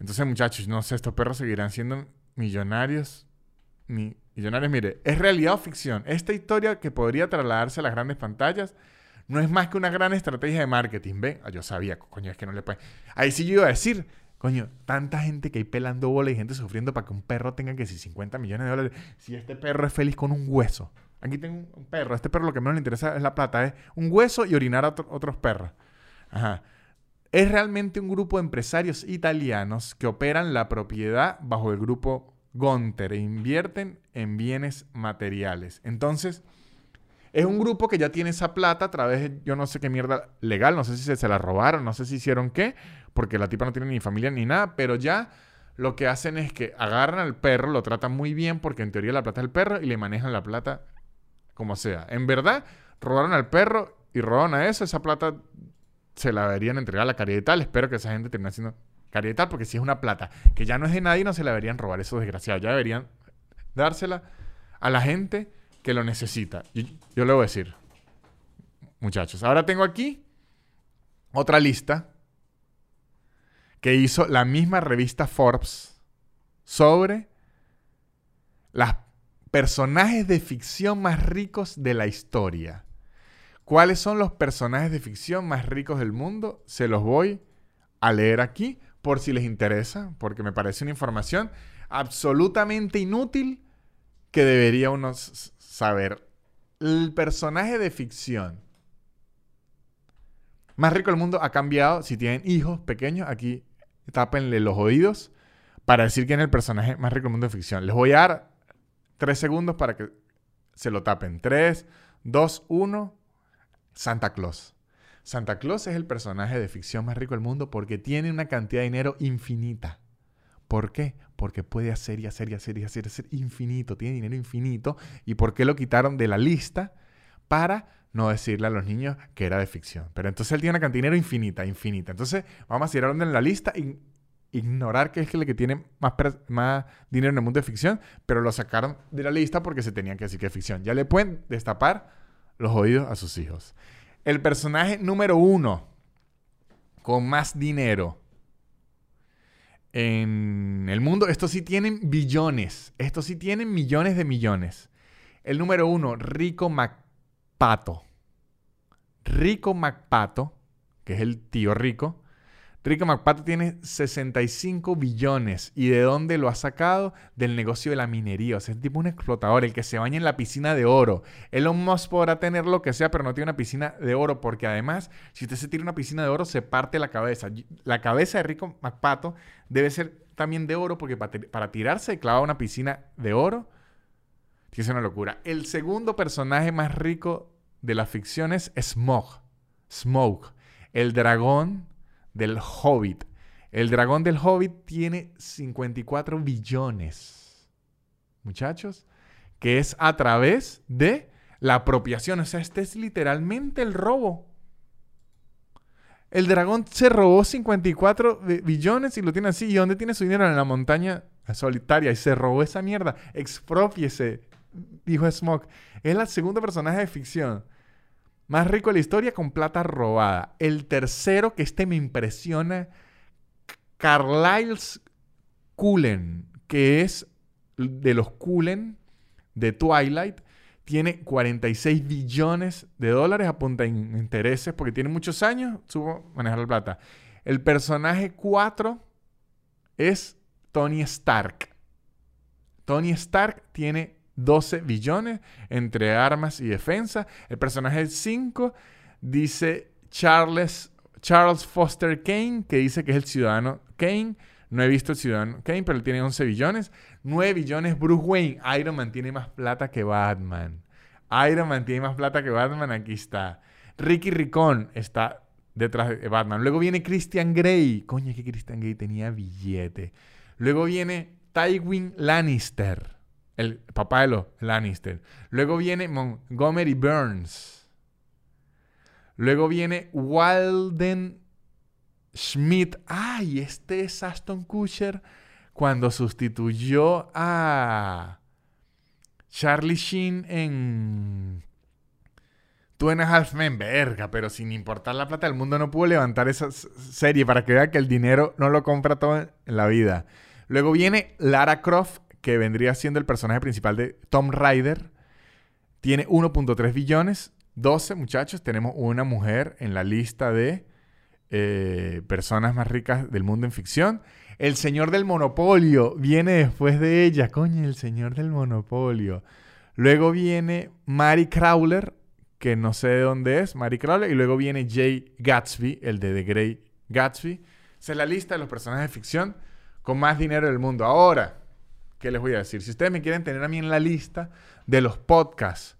Entonces, muchachos, no sé, estos perros seguirán siendo millonarios. millonarios, mire, ¿es realidad o ficción? Esta historia que podría trasladarse a las grandes pantallas no es más que una gran estrategia de marketing. ¿Ve? Ah, yo sabía, coño, es que no le puede. Ahí sí yo iba a decir, coño, tanta gente que hay pelando bola y gente sufriendo para que un perro tenga que si 50 millones de dólares. Si este perro es feliz con un hueso. Aquí tengo un perro. Este perro lo que menos le interesa es la plata. Es un hueso y orinar a otros perros. Es realmente un grupo de empresarios italianos que operan la propiedad bajo el grupo Gonter e invierten en bienes materiales. Entonces, es un grupo que ya tiene esa plata a través de yo no sé qué mierda legal, no sé si se, la robaron, no sé si hicieron qué, porque la tipa no tiene ni familia ni nada, pero ya lo que hacen es que agarran al perro, lo tratan muy bien porque en teoría la plata es el perro y le manejan la plata como sea. En verdad, robaron al perro y robaron a eso, esa plata se la deberían entregar a la caridad y tal. Espero que esa gente termine haciendo caridad y tal, porque si es una plata que ya no es de nadie, no se la deberían robar esos desgraciados. Ya deberían dársela a la gente que lo necesita. Yo le voy a decir, muchachos, ahora tengo aquí otra lista que hizo la misma revista Forbes sobre Los personajes de ficción más ricos de la historia. ¿Cuáles son los personajes de ficción más ricos del mundo? Se los voy a leer aquí por si les interesa, porque me parece una información absolutamente inútil que debería uno saber. El personaje de ficción más rico del mundo ha cambiado. Si tienen hijos pequeños, aquí tápenle los oídos para decir quién es el personaje más rico del mundo de ficción. Les voy a dar tres segundos para que se lo tapen. Tres, dos, uno. Santa Claus. Santa Claus es el personaje de ficción más rico del mundo porque tiene una cantidad de dinero infinita. ¿Por qué? Porque puede hacer y hacer y hacer y hacer, hacer infinito, tiene dinero infinito. ¿Y por qué lo quitaron de la lista? Para no decirle a los niños que era de ficción. Pero entonces él tiene una cantidad de dinero infinita, infinita. Entonces vamos a hablando en la lista y ignorar que es el que tiene más, más dinero en el mundo de ficción, pero lo sacaron de la lista porque se tenían que decir que es ficción. Ya le pueden destapar los oídos a sus hijos. El personaje número uno con más dinero en el mundo, estos sí tienen billones, estos sí tienen millones de millones. El número uno, Rico MacPato. Rico MacPato, que es el tío rico, Rico McPato tiene 65 billones. ¿Y de dónde lo ha sacado? Del negocio de la minería. O sea, es tipo un explotador, el que se baña en la piscina de oro. Elon Musk podrá tener lo que sea, pero no tiene una piscina de oro, porque además, si usted se tira una piscina de oro, se parte la cabeza. La cabeza de Rico McPato debe ser también de oro, porque para, tirarse clava una piscina de oro, que es una locura. El segundo personaje más rico de la ficción es Smog. Smoke, el dragón del Hobbit. El dragón del Hobbit tiene 54 billones. Muchachos, que es a través de la apropiación. O sea, este es literalmente el robo. El dragón se robó 54 billones y lo tiene así. ¿Y dónde tiene su dinero? En la montaña solitaria. Y se robó esa mierda. Expropiese, dijo Smoke. Es el segundo personaje de ficción más rico de la historia con plata robada. El tercero, que este me impresiona, Carlyle's Cullen, que es de los Cullen de Twilight. Tiene 46 billones de dólares, apunta en intereses, porque tiene muchos años, supo manejar la plata. El personaje 4 es Tony Stark. Tony Stark tiene 12 billones entre armas y defensa. El personaje 5 dice Charles, Charles Foster Kane, que dice que es el ciudadano Kane. No he visto el ciudadano Kane, pero él tiene 11 billones. 9 billones Bruce Wayne. Iron Man tiene más plata que Batman. Iron Man tiene más plata que Batman. Aquí está. Ricky Ricón está detrás de Batman. Luego viene Christian Grey. Coño, que Christian Grey tenía billete. Luego viene Tywin Lannister el papá de los Lannister. Luego viene Montgomery Burns. Luego viene Walden Schmidt. Ay, este es Aston Kutcher cuando sustituyó a Charlie Sheen en Two and a Half Men. Verga, pero sin importar la plata del mundo no pudo levantar esa serie para que vea que el dinero no lo compra todo en la vida. Luego viene Lara Croft que vendría siendo el personaje principal de Tom Rider, tiene 1.3 billones. 12 muchachos, tenemos una mujer en la lista de eh, personas más ricas del mundo en ficción. El señor del monopolio viene después de ella. Coño, el señor del monopolio. Luego viene Mary Crowler, que no sé de dónde es, Mary Crowler. Y luego viene Jay Gatsby, el de The Grey Gatsby. Esa es la lista de los personajes de ficción con más dinero del mundo. Ahora, ¿qué les voy a decir? Si ustedes me quieren tener a mí en la lista de los podcasts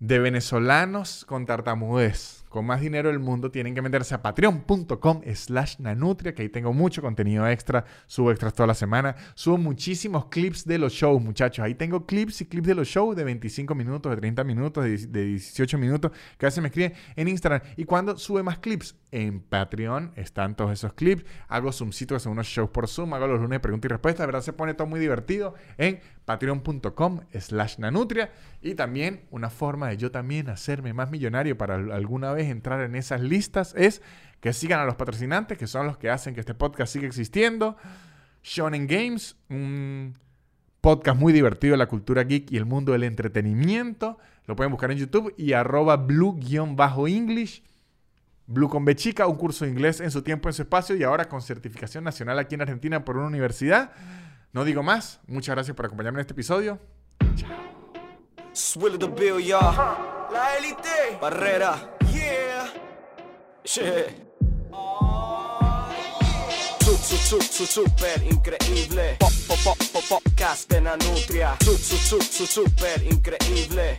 de venezolanos con tartamudez con más dinero del mundo, tienen que meterse a patreon.com slash nanutria, que ahí tengo mucho contenido extra, subo extras toda la semana, subo muchísimos clips de los shows, muchachos, ahí tengo clips y clips de los shows de 25 minutos, de 30 minutos, de 18 minutos, que a me escriben en Instagram. ¿Y cuando sube más clips? En Patreon están todos esos clips, hago zoomcitos, son unos shows por Zoom, hago los lunes de preguntas y respuestas, de verdad se pone todo muy divertido en patreon.com slash nanutria y también una forma de yo también hacerme más millonario para alguna vez entrar en esas listas es que sigan a los patrocinantes, que son los que hacen que este podcast siga existiendo. Shonen Games, un podcast muy divertido de la cultura geek y el mundo del entretenimiento. Lo pueden buscar en YouTube y arroba blue-english. Blue con Bechica, un curso de inglés en su tiempo, en su espacio y ahora con certificación nacional aquí en Argentina por una universidad. No digo más. Muchas gracias por acompañarme en este episodio. Chao. La élite. Barrera. Yeah. Su, su, super increíble. Pop, pop, pop, pop, podcast de Nanutria. Su, su, su, su, super increíble.